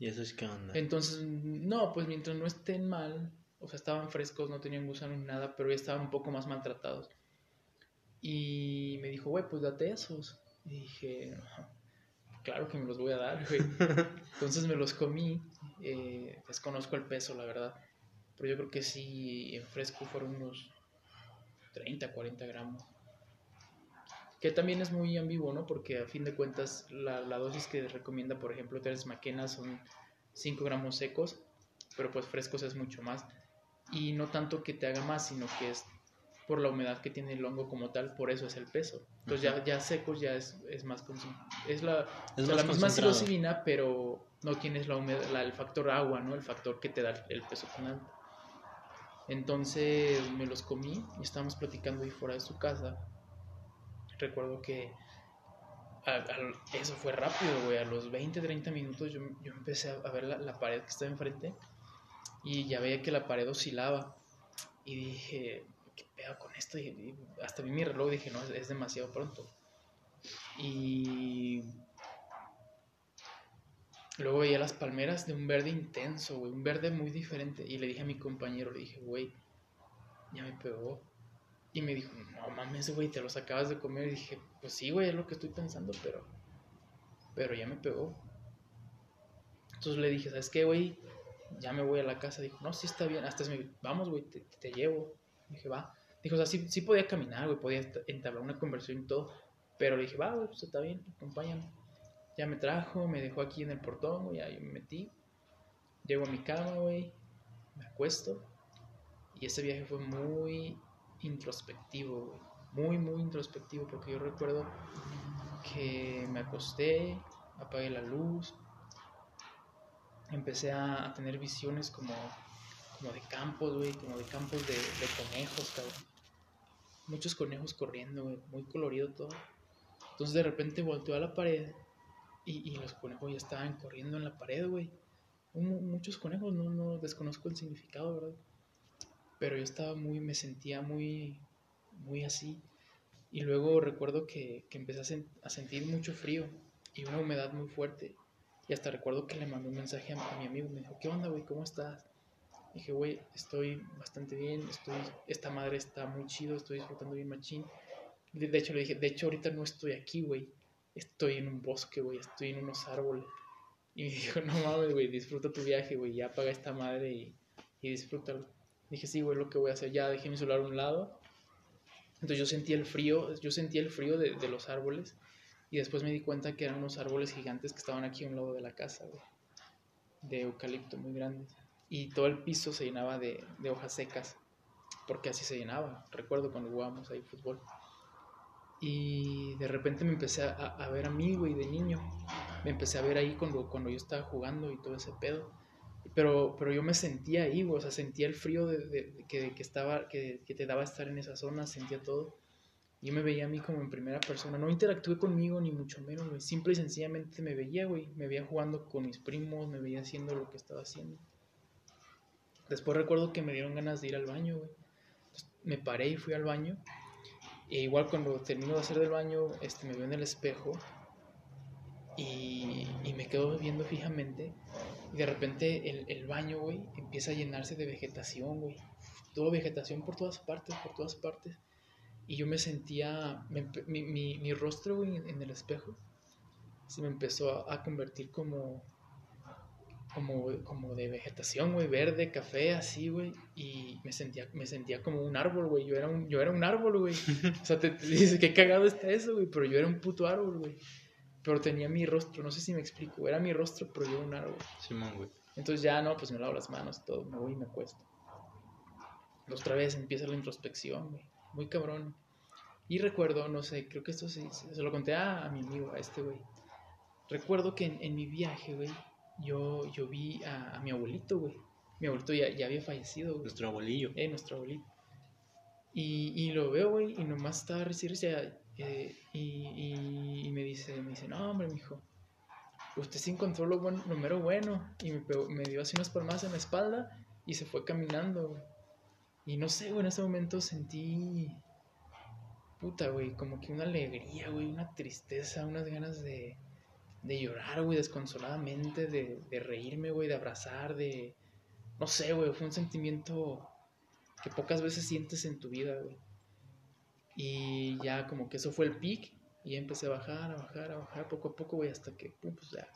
¿Y eso es qué onda? Entonces, no, pues mientras no estén mal, o sea, estaban frescos, no tenían gusano ni nada, pero ya estaban un poco más maltratados. Y me dijo, güey, pues date esos. Y dije, claro que me los voy a dar, güey. Entonces me los comí. Eh, desconozco el peso, la verdad. Pero yo creo que sí, en fresco fueron unos 30, 40 gramos que también es muy ambiguo, ¿no? Porque a fin de cuentas la, la dosis que recomienda, por ejemplo, Teres McKenna son 5 gramos secos, pero pues frescos es mucho más. Y no tanto que te haga más, sino que es por la humedad que tiene el hongo como tal, por eso es el peso. Entonces ya, ya secos ya es, es más es la, es la misma psilocibina, pero no tienes la humedad, el factor agua, ¿no? El factor que te da el peso final. Entonces me los comí y estábamos platicando ahí fuera de su casa recuerdo que eso fue rápido, güey. A los 20, 30 minutos yo, yo empecé a, ver la, la, pared que estaba enfrente y ya veía que la pared oscilaba. Y dije, ¿qué pedo con esto? Y, hasta vi mi reloj y dije, no, es, demasiado pronto. Y luego veía las palmeras de un verde intenso, güey, un verde muy diferente. Y le dije a mi compañero, le dije, güey, ya me pegó. Y me dijo, no mames, güey, te los acabas de comer. Y dije, pues sí, güey, es lo que estoy pensando, pero, pero ya me pegó. Entonces le dije, ¿sabes qué, güey? Ya me voy a la casa. Dijo, no, sí está bien. Hasta me vamos, güey, te, te, llevo. Dije, va. Dijo, o sea, sí, sí podía caminar, güey, podía entablar una conversación y todo. Pero le dije, va, güey, pues está bien, acompáñame. Ya me trajo, me dejó aquí en el portón, güey, ahí me metí. Llego a mi cama, güey, me acuesto. Y ese viaje fue muy introspectivo, Muy, muy introspectivo, porque yo recuerdo que me acosté, apagué la luz, empecé a, tener visiones como, como de campos, güey, como de campos de, conejos, cabrón. Muchos conejos corriendo, muy colorido todo. Entonces de repente volteó a la pared y, y los conejos ya estaban corriendo en la pared, güey. Muchos conejos, no, no desconozco el significado, ¿verdad? pero yo estaba muy, me sentía muy, muy así. Y luego recuerdo que, que empecé a, sentir mucho frío y una humedad muy fuerte. Y hasta recuerdo que le mandé un mensaje a, mi amigo, me dijo, ¿qué onda, güey? ¿Cómo estás? Dije, güey, estoy bastante bien, estoy, esta madre está muy chido, estoy disfrutando bien machín. De, hecho, le dije, de hecho, ahorita no estoy aquí, güey. Estoy en un bosque, güey, estoy en unos árboles. Y me dijo, no mames, güey, disfruta tu viaje, güey, ya apaga esta madre y, y disfrútalo. Dije, sí, güey, lo que voy a hacer. Ya dejé mi celular a un lado. Entonces yo sentí el frío, yo sentí el frío de, de los árboles. Y después me di cuenta que eran unos árboles gigantes que estaban aquí a un lado de la casa, güey. De eucalipto muy grandes. Y todo el piso se llenaba de, de hojas secas. Porque así se llenaba. Recuerdo cuando jugábamos ahí fútbol. Y de repente me empecé a, a, ver a mí, güey, de niño. Me empecé a ver ahí cuando, cuando yo estaba jugando y todo ese pedo. Pero, pero yo me sentía ahí, o sea, sentía el frío de, que, que, estaba, que, que, te daba estar en esa zona, sentía todo. Y me veía a mí como en primera persona. No interactué conmigo ni mucho menos, güey. Simple y sencillamente me veía, güey. Me veía jugando con mis primos, me veía haciendo lo que estaba haciendo. Después recuerdo que me dieron ganas de ir al baño, güey. me paré y fui al baño. E igual cuando termino de hacer del baño, este, me veo en el espejo y, y me quedo viendo fijamente. Y de repente el, el baño, güey, empieza a llenarse de vegetación, güey. Toda vegetación por todas partes, por todas partes. Y yo me sentía, mi, mi, mi, rostro, güey, en, el espejo, se me empezó a, convertir como, como, como de vegetación, güey, verde, café, así, güey. Y me sentía, me sentía como un árbol, güey. Yo era un, yo era un árbol, güey. O sea, te, te dices, qué cagado está eso, güey. Pero yo era un puto árbol, güey. Pero tenía mi rostro, no sé si me explico. Era mi rostro, pero yo era un árbol. Simón, güey. Entonces ya, no, pues me lavo las manos y todo. Me voy y me acuesto. Otra vez empieza la introspección, güey muy cabrón. Y recuerdo, no sé, creo que esto se, se lo conté a, mi amigo, a este güey. Recuerdo que en, mi viaje, güey, yo, yo vi a, mi abuelito, güey. Mi abuelito ya, ya había fallecido, güey. Nuestro abuelillo. Eh, nuestro abuelito. Y, y lo veo, güey, y nomás estaba recién, eh, y, y, me dice, me dice, no, hombre, mijo, usted se encontró lo bueno, número bueno. Y me, me dio así unas palmas en la espalda y se fue caminando, güey. Y no sé, güey, en ese momento sentí. Puta, güey, como que una alegría, güey, una tristeza, unas ganas de, de llorar, güey, desconsoladamente, de, de reírme, güey, de abrazar, de. No sé, güey, fue un sentimiento que pocas veces sientes en tu vida, güey. Y ya como que eso fue el pic, y ya empecé a bajar, a bajar, a bajar poco a poco, güey, hasta que, pum, pues ya.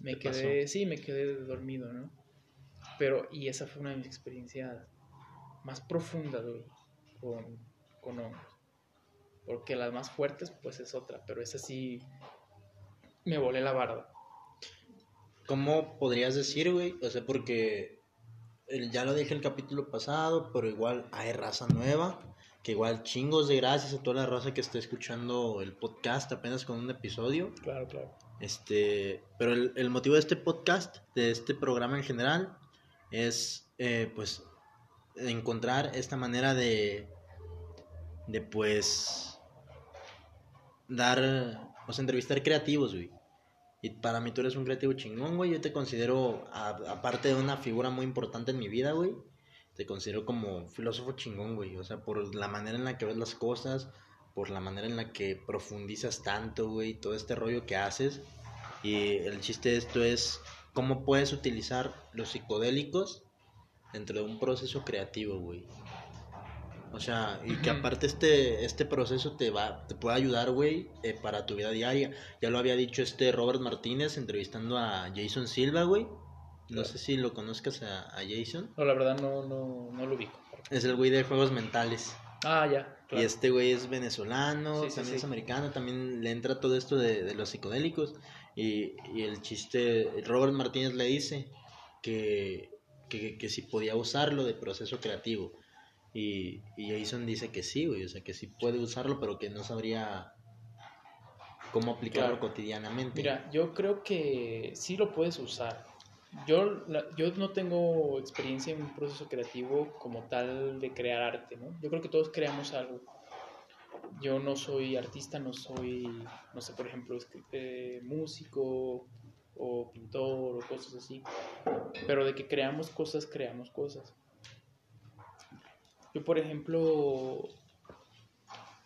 Me quedé, sí, me quedé dormido, ¿no? Pero, y esa fue una de mis experiencias más profunda, güey, con, con hongos. Porque las más fuertes, pues es otra, pero esa sí me volé la barda. ¿Cómo podrías decir, güey? O sea, porque ya lo dije el capítulo pasado, pero igual hay raza nueva. Que igual chingos de gracias a toda la raza que está escuchando el podcast apenas con un episodio. Claro, claro. Este, pero el, el motivo de este podcast, de este programa en general, es eh, pues encontrar esta manera de, de pues, dar, o sea, entrevistar creativos, güey. Y para mí tú eres un creativo chingón, güey. Yo te considero, aparte de una figura muy importante en mi vida, güey, te considero como filósofo chingón, güey. O sea, por la manera en la que ves las cosas, por la manera en la que profundizas tanto, güey, todo este rollo que haces. Y el chiste de esto es cómo puedes utilizar los psicodélicos dentro de un proceso creativo, güey. O sea, y que aparte este, este proceso te va, te puede ayudar, güey, eh, para tu vida diaria. Ya lo había dicho este Robert Martínez entrevistando a Jason Silva, güey. No sé si lo conozcas a, Jason. No, la verdad no, no, no lo ubico. Es el güey de juegos mentales. Ah, ya. Y este güey es venezolano, también es americano, también le entra todo esto de, de los psicodélicos. Y, y el chiste, Robert Martínez le dice que que, si podía usarlo de proceso creativo. Y, y Jason dice que sí, güey, o sea, que sí puede usarlo, pero que no sabría cómo aplicarlo cotidianamente. Mira, yo creo que sí lo puedes usar. Yo, yo no tengo experiencia en un proceso creativo como tal de crear arte, ¿no? Yo creo que todos creamos algo. Yo no soy artista, no soy, no sé, por ejemplo, eh, músico, o pintor o cosas así. Pero de que creamos cosas, creamos cosas. Yo, por ejemplo,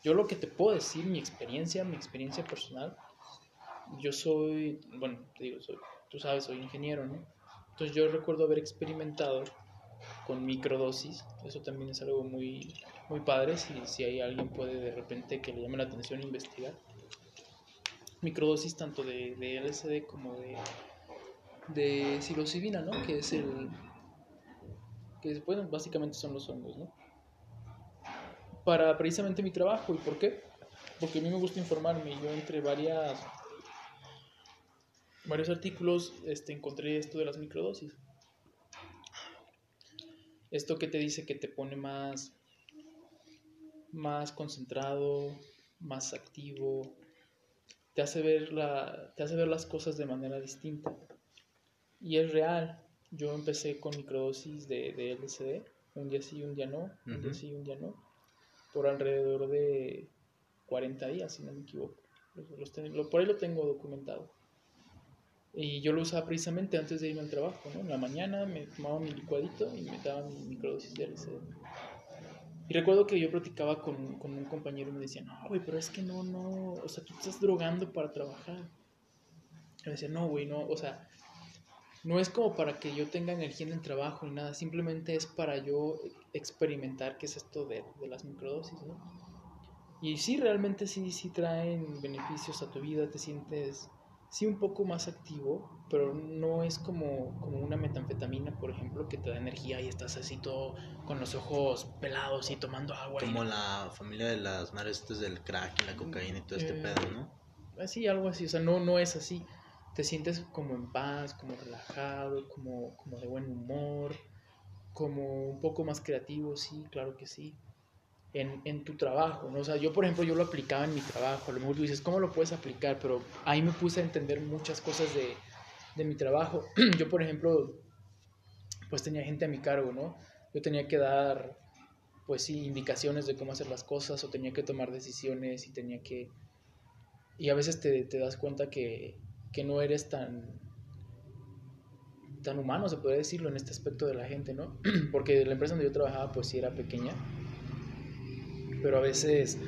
yo lo que te puedo decir, mi experiencia, mi experiencia personal, yo soy, bueno, te digo, soy, tú sabes, soy ingeniero, ¿no? Entonces yo recuerdo haber experimentado con microdosis, eso también es algo muy, muy padre, si, si hay alguien puede de repente que le llame la atención investigar microdosis tanto de, LSD como de, de psilocibina, ¿no? Que es el... que bueno, básicamente son los hongos, ¿no? Para precisamente mi trabajo. ¿Y por qué? Porque a mí me gusta informarme. Yo entre varias... varios artículos este, encontré esto de las microdosis. Esto que te dice que te pone más... más concentrado, más activo, te hace ver, la, te hace ver las cosas de manera distinta. Y es real. Yo empecé con microdosis de, de LSD, un día sí, un día no, un día sí, un día no, por alrededor de 40 días, si no me equivoco. por ahí lo tengo documentado. Y yo lo usaba precisamente antes de irme al trabajo, ¿no? En la mañana me tomaba mi licuadito y me daba mi microdosis de LSD. Y recuerdo que yo platicaba con, con un compañero y me decía, no, güey, pero es que no, no, o sea, tú estás drogando para trabajar. Y me decía, no, güey, no, o sea, no es como para que yo tenga energía en el trabajo ni nada, simplemente es para yo experimentar qué es esto de, de las microdosis, ¿no? Y sí, realmente sí, sí traen beneficios a tu vida, te sientes sí un poco más activo, pero no es como, como una metanfetamina, por ejemplo, que te da energía y estás así todo con los ojos pelados y tomando agua. Como la familia de las madres del crack y la cocaína y todo este eh, pedo, ¿no? Así, algo así, o sea, no, no es así. Te sientes como en paz, como relajado, como, como de buen humor, como un poco más creativo, sí, claro que sí en, en, tu trabajo, ¿no? O sea, yo, por ejemplo, yo lo aplicaba en mi trabajo, a lo mejor tú dices, ¿cómo lo puedes aplicar? Pero ahí me puse a entender muchas cosas de, de mi trabajo. yo, por ejemplo, pues tenía gente a mi cargo, ¿no? Yo tenía que dar, pues sí, indicaciones de cómo hacer las cosas o tenía que tomar decisiones y tenía que... Y a veces te, te das cuenta que, que no eres tan tan humano, se puede decirlo, en este aspecto de la gente, ¿no? Porque la empresa donde yo trabajaba, pues sí era pequeña pero a veces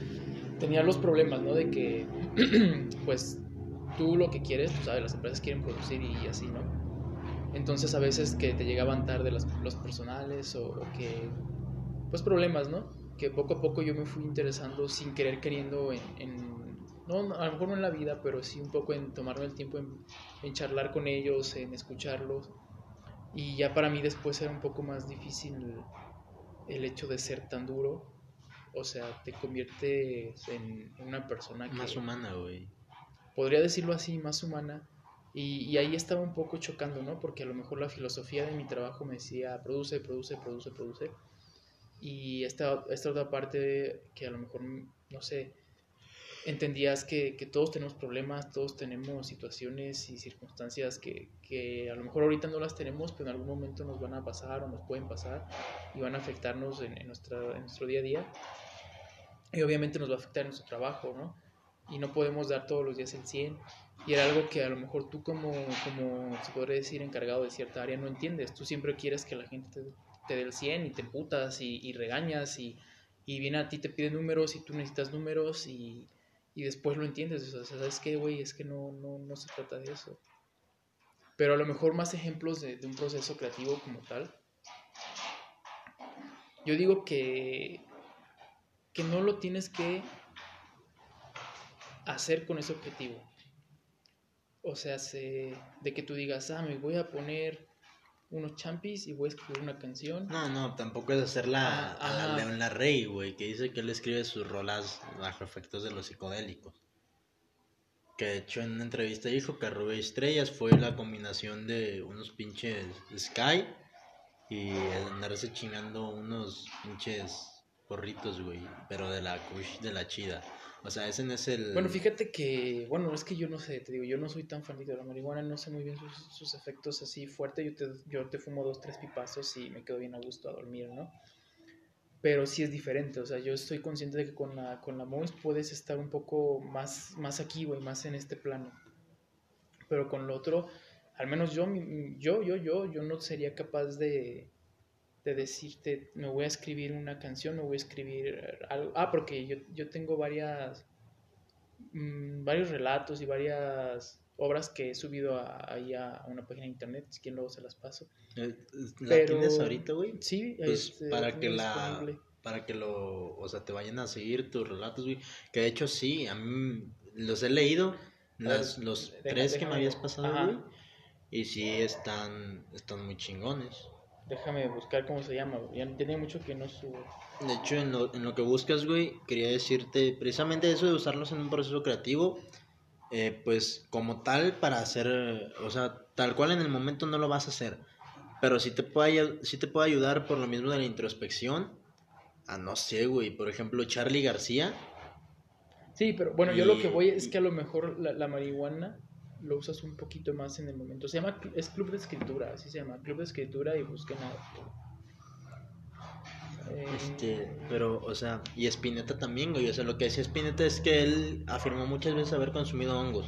tenía los problemas, ¿no? De que, pues, tú lo que quieres, tú sabes, las empresas quieren producir y así, ¿no? Entonces a veces que te llegaban tarde los personales o, que, pues, problemas, ¿no? Que poco a poco yo me fui interesando sin querer queriendo en, no, a lo mejor no en la vida, pero sí un poco en tomarme el tiempo en, en charlar con ellos, en escucharlos. Y ya para mí después era un poco más difícil el hecho de ser tan duro o sea, te conviertes en una persona más humana, güey. Podría decirlo así, más humana. Y, y, ahí estaba un poco chocando, ¿no? Porque a lo mejor la filosofía de mi trabajo me decía, produce, produce, produce, produce. Y esta, esta otra parte que a lo mejor, no sé, entendías que, que, todos tenemos problemas, todos tenemos situaciones y circunstancias que, que, a lo mejor ahorita no las tenemos, pero en algún momento nos van a pasar o nos pueden pasar y van a afectarnos en, en, nuestra, en nuestro día a día y obviamente nos va a afectar en nuestro trabajo, ¿no? Y no podemos dar todos los días el 100. Y era algo que a lo mejor tú como, como se podría decir, encargado de cierta área no entiendes. Tú siempre quieres que la gente te, dé el 100 y te putas y, y regañas y, y, viene a ti, te pide números y tú necesitas números y, y después lo entiendes. O sea, ¿sabes qué, güey? Es que no, no, no se trata de eso. Pero a lo mejor más ejemplos de, un proceso creativo como tal. Yo digo que que no lo tienes que hacer con ese objetivo. O sea, de que tú digas, ah, me voy a poner unos champis y voy a escribir una canción. No, no, tampoco es hacerla a la León Larrey, güey, que dice que él escribe sus rolas bajo efectos de los psicodélicos. Que de hecho en una entrevista dijo que Rubén Estrellas fue la combinación de unos pinches Sky y andarse chingando unos pinches porritos, güey, pero de la kush, de la chida. O sea, ese no es el... Bueno, fíjate que, bueno, es que yo no sé, te digo, yo no soy tan fan de la marihuana, no sé muy bien sus, efectos así fuertes, yo te, yo te fumo dos, tres pipazos y me quedo bien a gusto a dormir, ¿no? Pero sí es diferente, o sea, yo estoy consciente de que con la, con la Mois puedes estar un poco más, más aquí, güey, más en este plano. Pero con lo otro, al menos yo, yo, yo, yo, yo no sería capaz de, de decirte, me voy a escribir una canción, me voy a escribir algo. Ah, porque yo, yo tengo varias, mm, varios relatos y varias obras que he subido ahí a, una página de internet, si quieren luego se las paso. Eh, ¿La tienes ahorita, güey? Sí, pues este, para que la... Para que lo, o sea, te vayan a seguir tus relatos, güey. Que de hecho sí, a mí los he leído, las, los tres que me habías pasado, güey. Y sí están, están muy chingones. Déjame buscar cómo se llama, Ya tenía mucho que no subo. De hecho, en lo, en lo que buscas, güey, quería decirte precisamente eso de usarlos en un proceso creativo. Eh, pues como tal para hacer, o sea, tal cual en el momento no lo vas a hacer, pero sí te puede, sí te puede ayudar por lo mismo de la introspección. A no sé, güey, por ejemplo, Charlie García. Sí, pero bueno, yo lo que voy es que a lo mejor la, la marihuana lo usas un poquito más en el momento. Se llama, es Club de Escritura, así se llama, Club de Escritura y busquen a... Eh, Este, pero, o sea, y Spinetta también, güey. O sea, lo que decía Spinetta es que él afirmó muchas veces haber consumido hongos.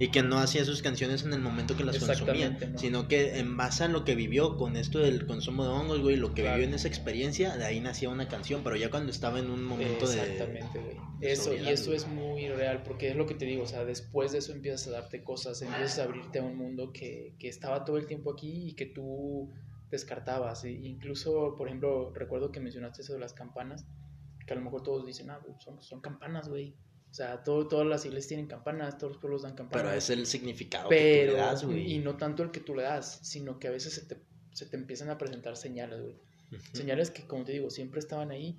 Y que no hacía sus canciones en el momento que las consumía, Exactamente, ¿no? sino que en base a lo que vivió con esto del consumo de hongos, güey, lo que Claro. vivió en esa experiencia, de ahí nacía una canción, pero ya cuando estaba en un momento de... Exactamente, güey. Eso, y eso es muy real, porque es lo que te digo, o sea, después de eso empiezas a darte cosas, empiezas a abrirte a un mundo que, que estaba todo el tiempo aquí y que tú descartabas. E incluso, por ejemplo, recuerdo que mencionaste eso de las campanas, que a lo mejor todos dicen, ah, son, son campanas, güey. O sea, todo, todas las iglesias tienen campanas, todos los pueblos dan campanas. Pero es el significado que tú Pero, le das, güey. y no tanto el que tú le das, sino que a veces se te, se te empiezan a presentar señales, güey. Ujú. Señales que, como te digo, siempre estaban ahí,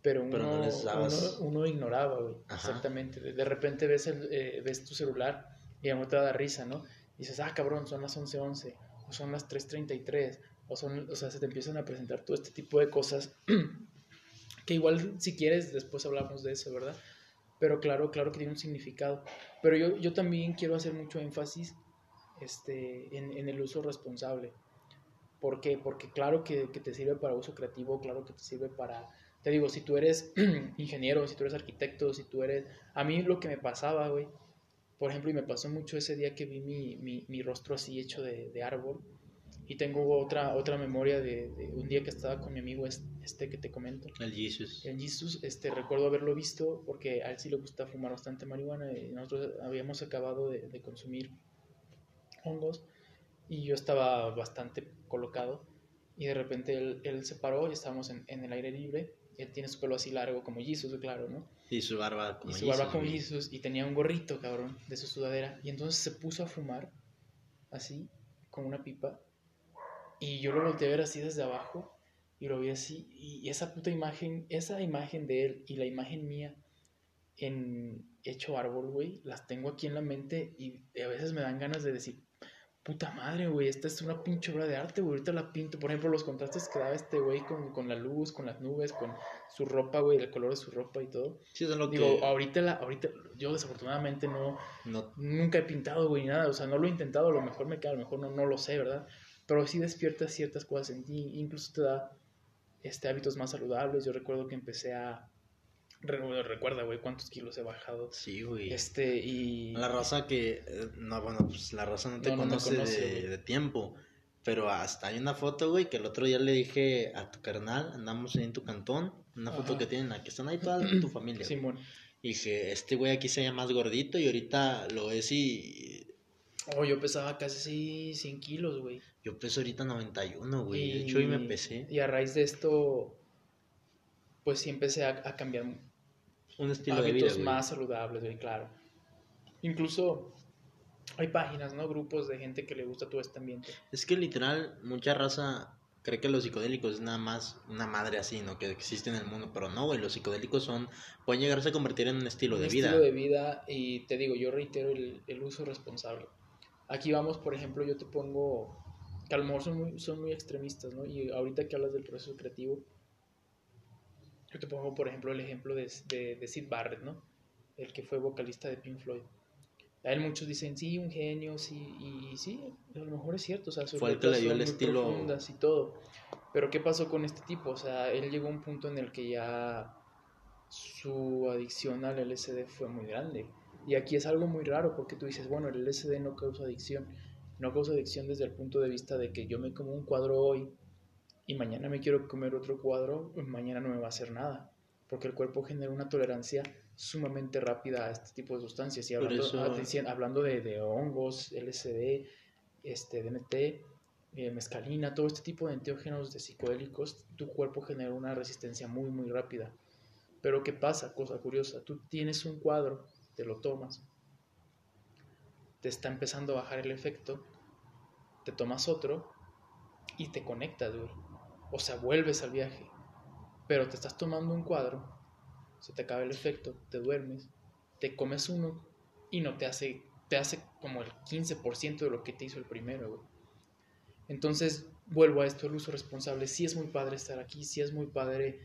pero uno, Pero no les dabas- uno, uno ignoraba, güey. Ajá. Exactamente. De, repente ves, el, eh, ves tu celular y a mejor te da risa, ¿no? Y dices, ah, cabrón, son las 11:11, o son las 3:33, o son, o sea, se te empiezan a presentar todo este tipo de cosas que igual, si quieres, después hablamos de eso, ¿verdad? Pero claro, claro que tiene un significado. Pero yo, yo también quiero hacer mucho énfasis este, en, en el uso responsable. ¿Por qué? Porque claro que, que te sirve para uso creativo, claro que te sirve para... Te digo, si tú eres ingeniero, si tú eres arquitecto, si tú eres... A mí lo que me pasaba, güey, por ejemplo, y me pasó mucho ese día que vi mi, mi, mi rostro así hecho de, de árbol, y tengo otra, otra memoria de, de un día que estaba con mi amigo es- este que te comento. El Jesus. El Jesus, este, recuerdo haberlo visto porque a él sí le gusta fumar bastante marihuana y nosotros habíamos acabado de, de consumir hongos y yo estaba bastante colocado y de repente él, él se paró y estábamos en, en el aire libre. Él tiene su pelo así largo como Jesus, claro, ¿no? Y su barba como y su barba como güey. Jesus y tenía un gorrito, cabrón, de su sudadera. Y entonces se puso a fumar así, con una pipa. Y yo lo volteé a ver así desde abajo y lo vi así. Y esa puta imagen, esa imagen de él y la imagen mía en hecho árbol, güey, las tengo aquí en la mente y a veces me dan ganas de decir, puta madre, güey, esta es una pinche obra de arte, güey, ahorita la pinto. Por ejemplo, los contrastes que daba este güey con, con la luz, con las nubes, con su ropa, güey, el color de su ropa y todo. Sí, eso es lo Digo, que... ahorita, la, ahorita yo desafortunadamente no, No, nunca he pintado, güey, ni nada, o sea, no lo he intentado, a lo mejor me queda, a lo mejor no, no lo sé, ¿verdad? Pero sí despierta ciertas cosas en ti, incluso te da este, hábitos más saludables. Yo recuerdo que empecé a... re- Recuerda, güey, cuántos kilos he bajado. sí, güey. Este, y... La raza que... eh, No, bueno, pues la raza no te No, conoce, de, tiempo. Pero hasta hay una foto, güey, que el otro día le dije a tu carnal, andamos ahí en tu cantón, una foto que tienen aquí, están ahí toda tu familia. Simón. Y dije, este güey aquí se llama más gordito y ahorita lo es y... Oh, yo pesaba casi 100 kilos, güey. Yo peso ahorita 91, güey. De hecho, hoy me pesé. Y a raíz de esto, pues sí empecé a, a cambiar Un estilo de vida, hábitos güey. más saludables, güey, claro. Incluso hay páginas, ¿no? Grupos de gente que le gusta todo este ambiente. Es que literal, mucha raza cree que los psicodélicos es nada más una madre así, ¿no? Que existe en el mundo, pero no, güey, los psicodélicos son, pueden llegarse a convertir en un estilo Un de vida. estilo de vida y te digo, yo reitero el, el uso responsable. Aquí vamos, por ejemplo, yo te pongo, que a lo mejor son muy, son muy extremistas, ¿no? Y ahorita que hablas del proceso creativo, yo te pongo, por ejemplo, el ejemplo de, de, de Sid Barrett, ¿no? El que fue vocalista de Pink Floyd. A él muchos dicen, sí, un genio, sí, y sí, a lo mejor es cierto, o sea, sus Fue el que le dio el estilo- profundas y todo. Pero ¿qué pasó con este tipo? O sea, él llegó a un punto en el que ya su adicción al LSD fue muy grande. Y aquí es algo muy raro porque tú dices, bueno, el LSD no causa adicción. No causa adicción desde el punto de vista de que yo me como un cuadro hoy y mañana me quiero comer otro cuadro, mañana no me va a hacer nada. Porque el cuerpo genera una tolerancia sumamente rápida a este tipo de sustancias. Y hablando, eso- atención, hablando de, de hongos, LSD, este, DMT, eh, mescalina, todo este tipo de enteógenos de psicodélicos, tu cuerpo genera una resistencia muy, muy rápida. Pero ¿qué pasa? Cosa curiosa, tú tienes un cuadro, te lo tomas, te está empezando a bajar el efecto, te tomas otro y te conectas, güey. O sea, vuelves al viaje. Pero te estás tomando un cuadro, se te acaba el efecto, te duermes, te comes uno y no te hace, te hace como el 15% de lo que te hizo el primero, güey. Entonces, vuelvo a esto, el uso responsable. Sí es muy padre estar aquí, sí es muy padre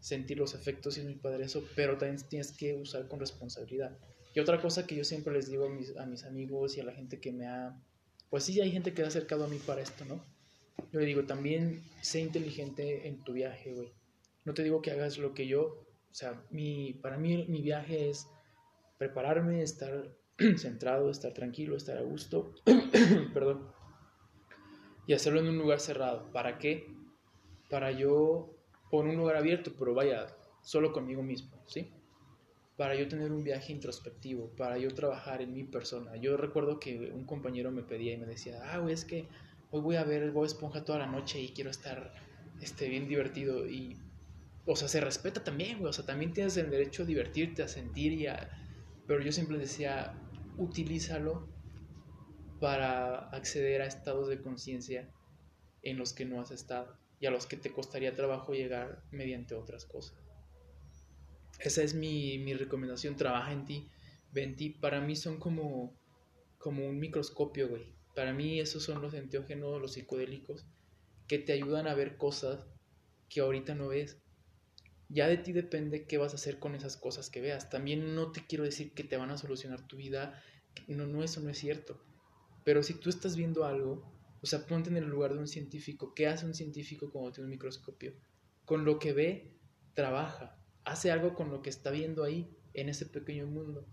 sentir los efectos, sí es muy padre eso, pero también tienes que usar con responsabilidad. Y otra cosa que yo siempre les digo a mis, a mis amigos y a la gente que me ha... Pues sí, hay gente que ha acercado a mí para esto, ¿no? Yo le digo, también sé inteligente en tu viaje, güey. No te digo que hagas lo que yo, o sea, mi, para mí mi viaje es prepararme, estar centrado, estar tranquilo, estar a gusto, perdón, y hacerlo en un lugar cerrado. ¿Para qué? Para yo, por un lugar abierto, pero vaya, solo conmigo mismo, ¿sí? Para yo tener un viaje introspectivo, para yo trabajar en mi persona. Yo recuerdo que un compañero me pedía y me decía, ah, güey, es que hoy voy a ver Bob Esponja toda la noche y quiero estar este, bien divertido. Y, o sea, se respeta también, güey, o sea, también tienes el derecho a divertirte, a sentir y a... Pero yo siempre decía, utilízalo para acceder a estados de conciencia en los que no has estado y a los que te costaría trabajo llegar mediante otras cosas. Esa es mi, mi recomendación, trabaja en ti, ven ti. Para mí son como, como un microscopio, güey. Para mí esos son los enteógenos, los psicodélicos, que te ayudan a ver cosas que ahorita no ves. Ya de ti depende qué vas a hacer con esas cosas que veas. También no te quiero decir que te van a solucionar tu vida. No, no, eso no es cierto. Pero si tú estás viendo algo, o sea, ponte en el lugar de un científico. ¿Qué hace un científico cuando tiene un microscopio? Con lo que ve, trabaja. Hace algo con lo que está viendo ahí, en ese pequeño mundo.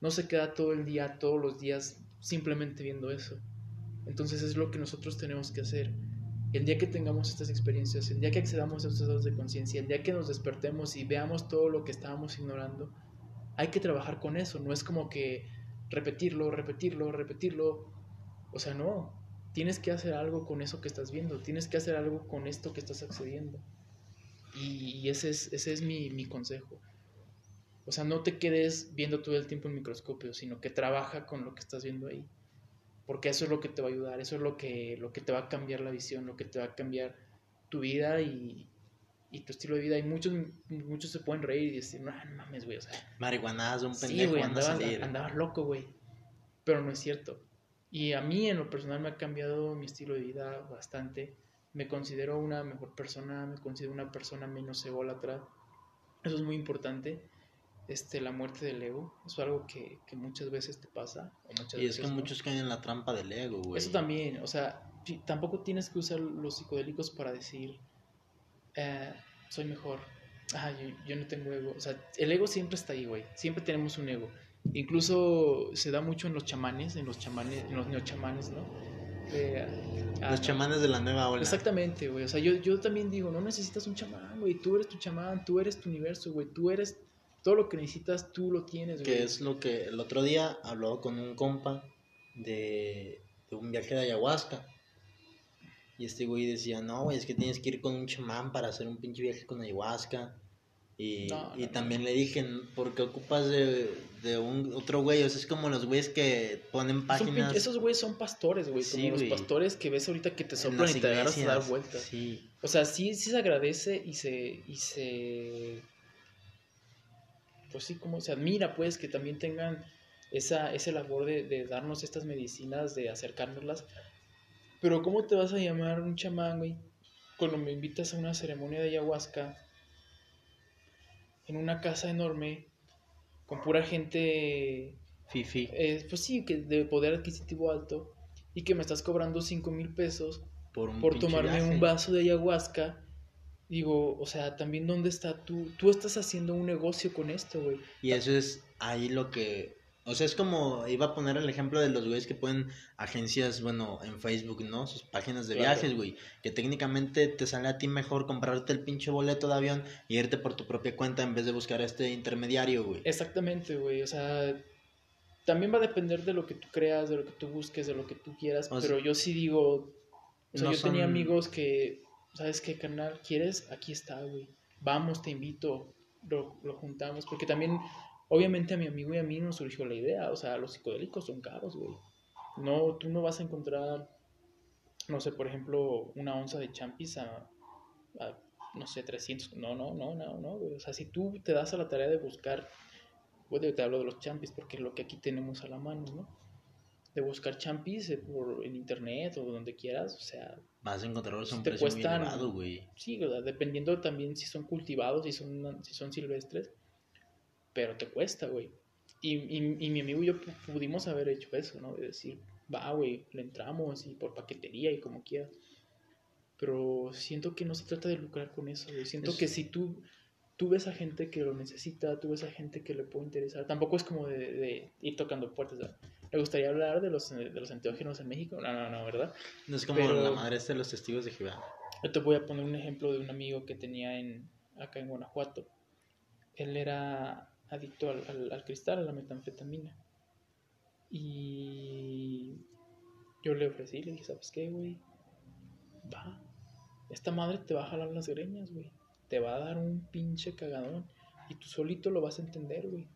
No se queda todo el día, todos los días, simplemente viendo eso. Entonces es lo que nosotros tenemos que hacer el día que tengamos estas experiencias, el día que accedamos a estos estados de conciencia, el día que nos despertemos y veamos todo lo que estábamos ignorando, hay que trabajar con eso. No es como que repetirlo, repetirlo, repetirlo. O sea, no. Tienes que hacer algo con eso que estás viendo. Tienes que hacer algo con esto que estás accediendo. Y, ese es, ese es mi, mi consejo. O sea, no te quedes viendo todo el tiempo en microscopio, sino que trabaja con lo que estás viendo ahí porque eso es lo que te va a ayudar, eso es lo que, lo que te va a cambiar la visión, lo que te va a cambiar tu vida y, y tu estilo de vida. Y muchos, muchos se pueden reír y decir, no, no mames, güey, o sea. Un pendejo, sí, güey, andabas, andabas loco, güey. Pero no es cierto. Y a mí, en lo personal, me ha cambiado mi estilo de vida bastante. Me considero una mejor persona, me considero una persona menos ególatra. Eso es muy importante este, la muerte del ego. es algo que, que muchas veces te pasa. y es que muchos caen en la trampa del ego, güey. Eso también, o sea, tampoco tienes que usar los psicodélicos para decir, eh, soy mejor. Ah, yo, yo, no tengo ego. O sea, el ego siempre está ahí, güey. Siempre tenemos un ego. Incluso se da mucho en los chamanes, en los chamanes, en los neochamanes, ¿no? Ah, los chamanes de la nueva ola. Exactamente, güey. O sea, yo, yo también digo, no necesitas un chamán, güey. Tú eres tu chamán, tú eres tu universo, güey. Tú eres todo lo que necesitas tú lo tienes, güey. Que es lo que el otro día habló con un compa de, un viaje de ayahuasca. Y este güey decía, no, güey, es que tienes que ir con un chamán para hacer un pinche viaje con ayahuasca. Y, y también le dije, ¿por qué ocupas de, de un otro güey? O sea, es como los güeyes que ponen páginas. esos güeyes son pastores, güey. como los pastores que ves ahorita que te soplan y te agarras a dar vueltas. Sí. O sea, sí, sí se agradece y se, y se pues sí, como se admira, pues, que también tengan esa, ese labor de, darnos estas medicinas, de acercárnoslas. Pero ¿cómo te vas a llamar un chamán, güey? Cuando me invitas a una ceremonia de ayahuasca en una casa enorme, con pura gente... Fifi. Eh, pues sí, que de poder adquisitivo alto, y que me estás cobrando 5 mil pesos por, por tomarme un vaso de ayahuasca Digo, o sea, también dónde está tú. Tú estás haciendo un negocio con esto, güey. Y eso es ahí lo que. O sea, es como iba a poner el ejemplo de los güeyes que ponen agencias, bueno, en Facebook, ¿no? Sus páginas de viajes, güey. Que técnicamente te sale a ti mejor comprarte el pinche boleto de avión y irte por tu propia cuenta en vez de buscar a este intermediario, güey. Exactamente, güey. O sea, también va a depender de lo que tú creas, de lo que tú busques, de lo que tú quieras. pero yo sí digo. O sea, yo tenía amigos que ¿sabes qué, carnal? ¿Quieres? Aquí está, güey. Vamos, te invito, lo, lo, juntamos. Porque también, obviamente, a mi amigo y a mí nos surgió la idea. O sea, los psicodélicos son caros, güey. No, tú no vas a encontrar, no sé, por ejemplo, una onza de champis a, no sé, 300. No, no, no, no, no, güey. O sea, si tú te das a la tarea de buscar, bueno, te hablo de los champis porque es lo que aquí tenemos a la mano, ¿no? de buscar champis eh, por, en internet o donde quieras, o sea... Vas a encontrarlos a un precio elevado, güey. Sí, dependiendo también si son cultivados, si son, si son silvestres, pero te cuesta, güey. Y, y, mi amigo y yo pudimos haber hecho eso, ¿no? De decir, va, güey, le entramos y por paquetería y como quieras. pero siento que no se trata de lucrar con eso, güey. Siento que si tú, tú ves a gente que lo necesita, tú ves a gente que le puede interesar, tampoco es como de, ir tocando puertas. ¿Me gustaría hablar de los, de los enteógenos en México? No, no, no, ¿verdad? No es como la madre de los testigos de Jehová. Yo te voy a poner un ejemplo de un amigo que tenía en, acá en Guanajuato. Él era adicto al, al cristal, a la metanfetamina. Y yo le ofrecí, le dije, ¿sabes qué, güey? Va, esta madre te va a jalar las greñas, güey. Te va a dar un pinche cagadón. Y tú solito lo vas a entender, güey.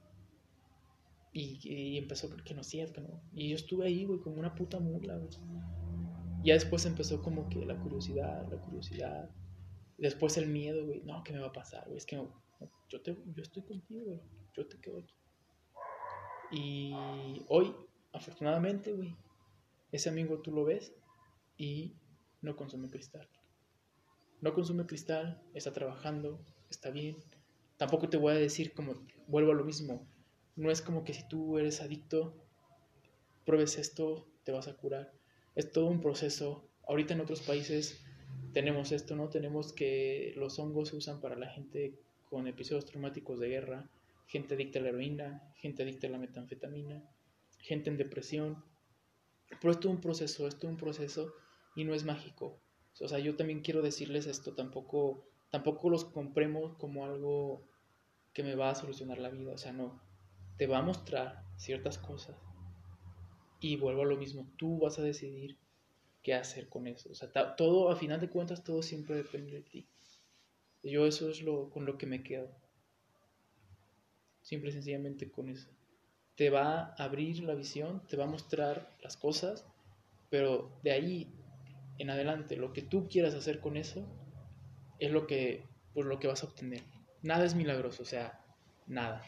Y, empezó que no que no. Y yo estuve ahí, güey, como una puta mula, güey. Ya después empezó como que la curiosidad, la curiosidad. Después el miedo, güey. No, ¿qué me va a pasar, güey? Es que yo, te, yo estoy contigo. Yo te quedo aquí. Y hoy, afortunadamente, güey, ese amigo tú lo ves y no consume cristal no consume cristal, está trabajando, está bien. Tampoco te voy a decir como, vuelvo a lo mismo, no es como que si tú eres adicto, pruebes esto, te vas a curar. Es todo un proceso. Ahorita en otros países tenemos esto, ¿no? Tenemos que los hongos se usan para la gente con episodios traumáticos de guerra, gente adicta a la heroína, gente adicta a la metanfetamina, gente en depresión. Pero es todo un proceso, es todo un proceso y no es mágico. O sea, yo también quiero decirles esto, tampoco, tampoco los compremos como algo que me va a solucionar la vida, o sea, no, te va a mostrar ciertas cosas y vuelvo a lo mismo, tú vas a decidir qué hacer con eso, o sea, todo, a final de cuentas, todo siempre depende de ti. Yo eso es lo con lo que me quedo. Simple y sencillamente con eso. Te va a abrir la visión, te va a mostrar las cosas, pero de ahí en adelante, lo que tú quieras hacer con eso es lo que, pues, lo que vas a obtener. Nada es milagroso, o sea, nada.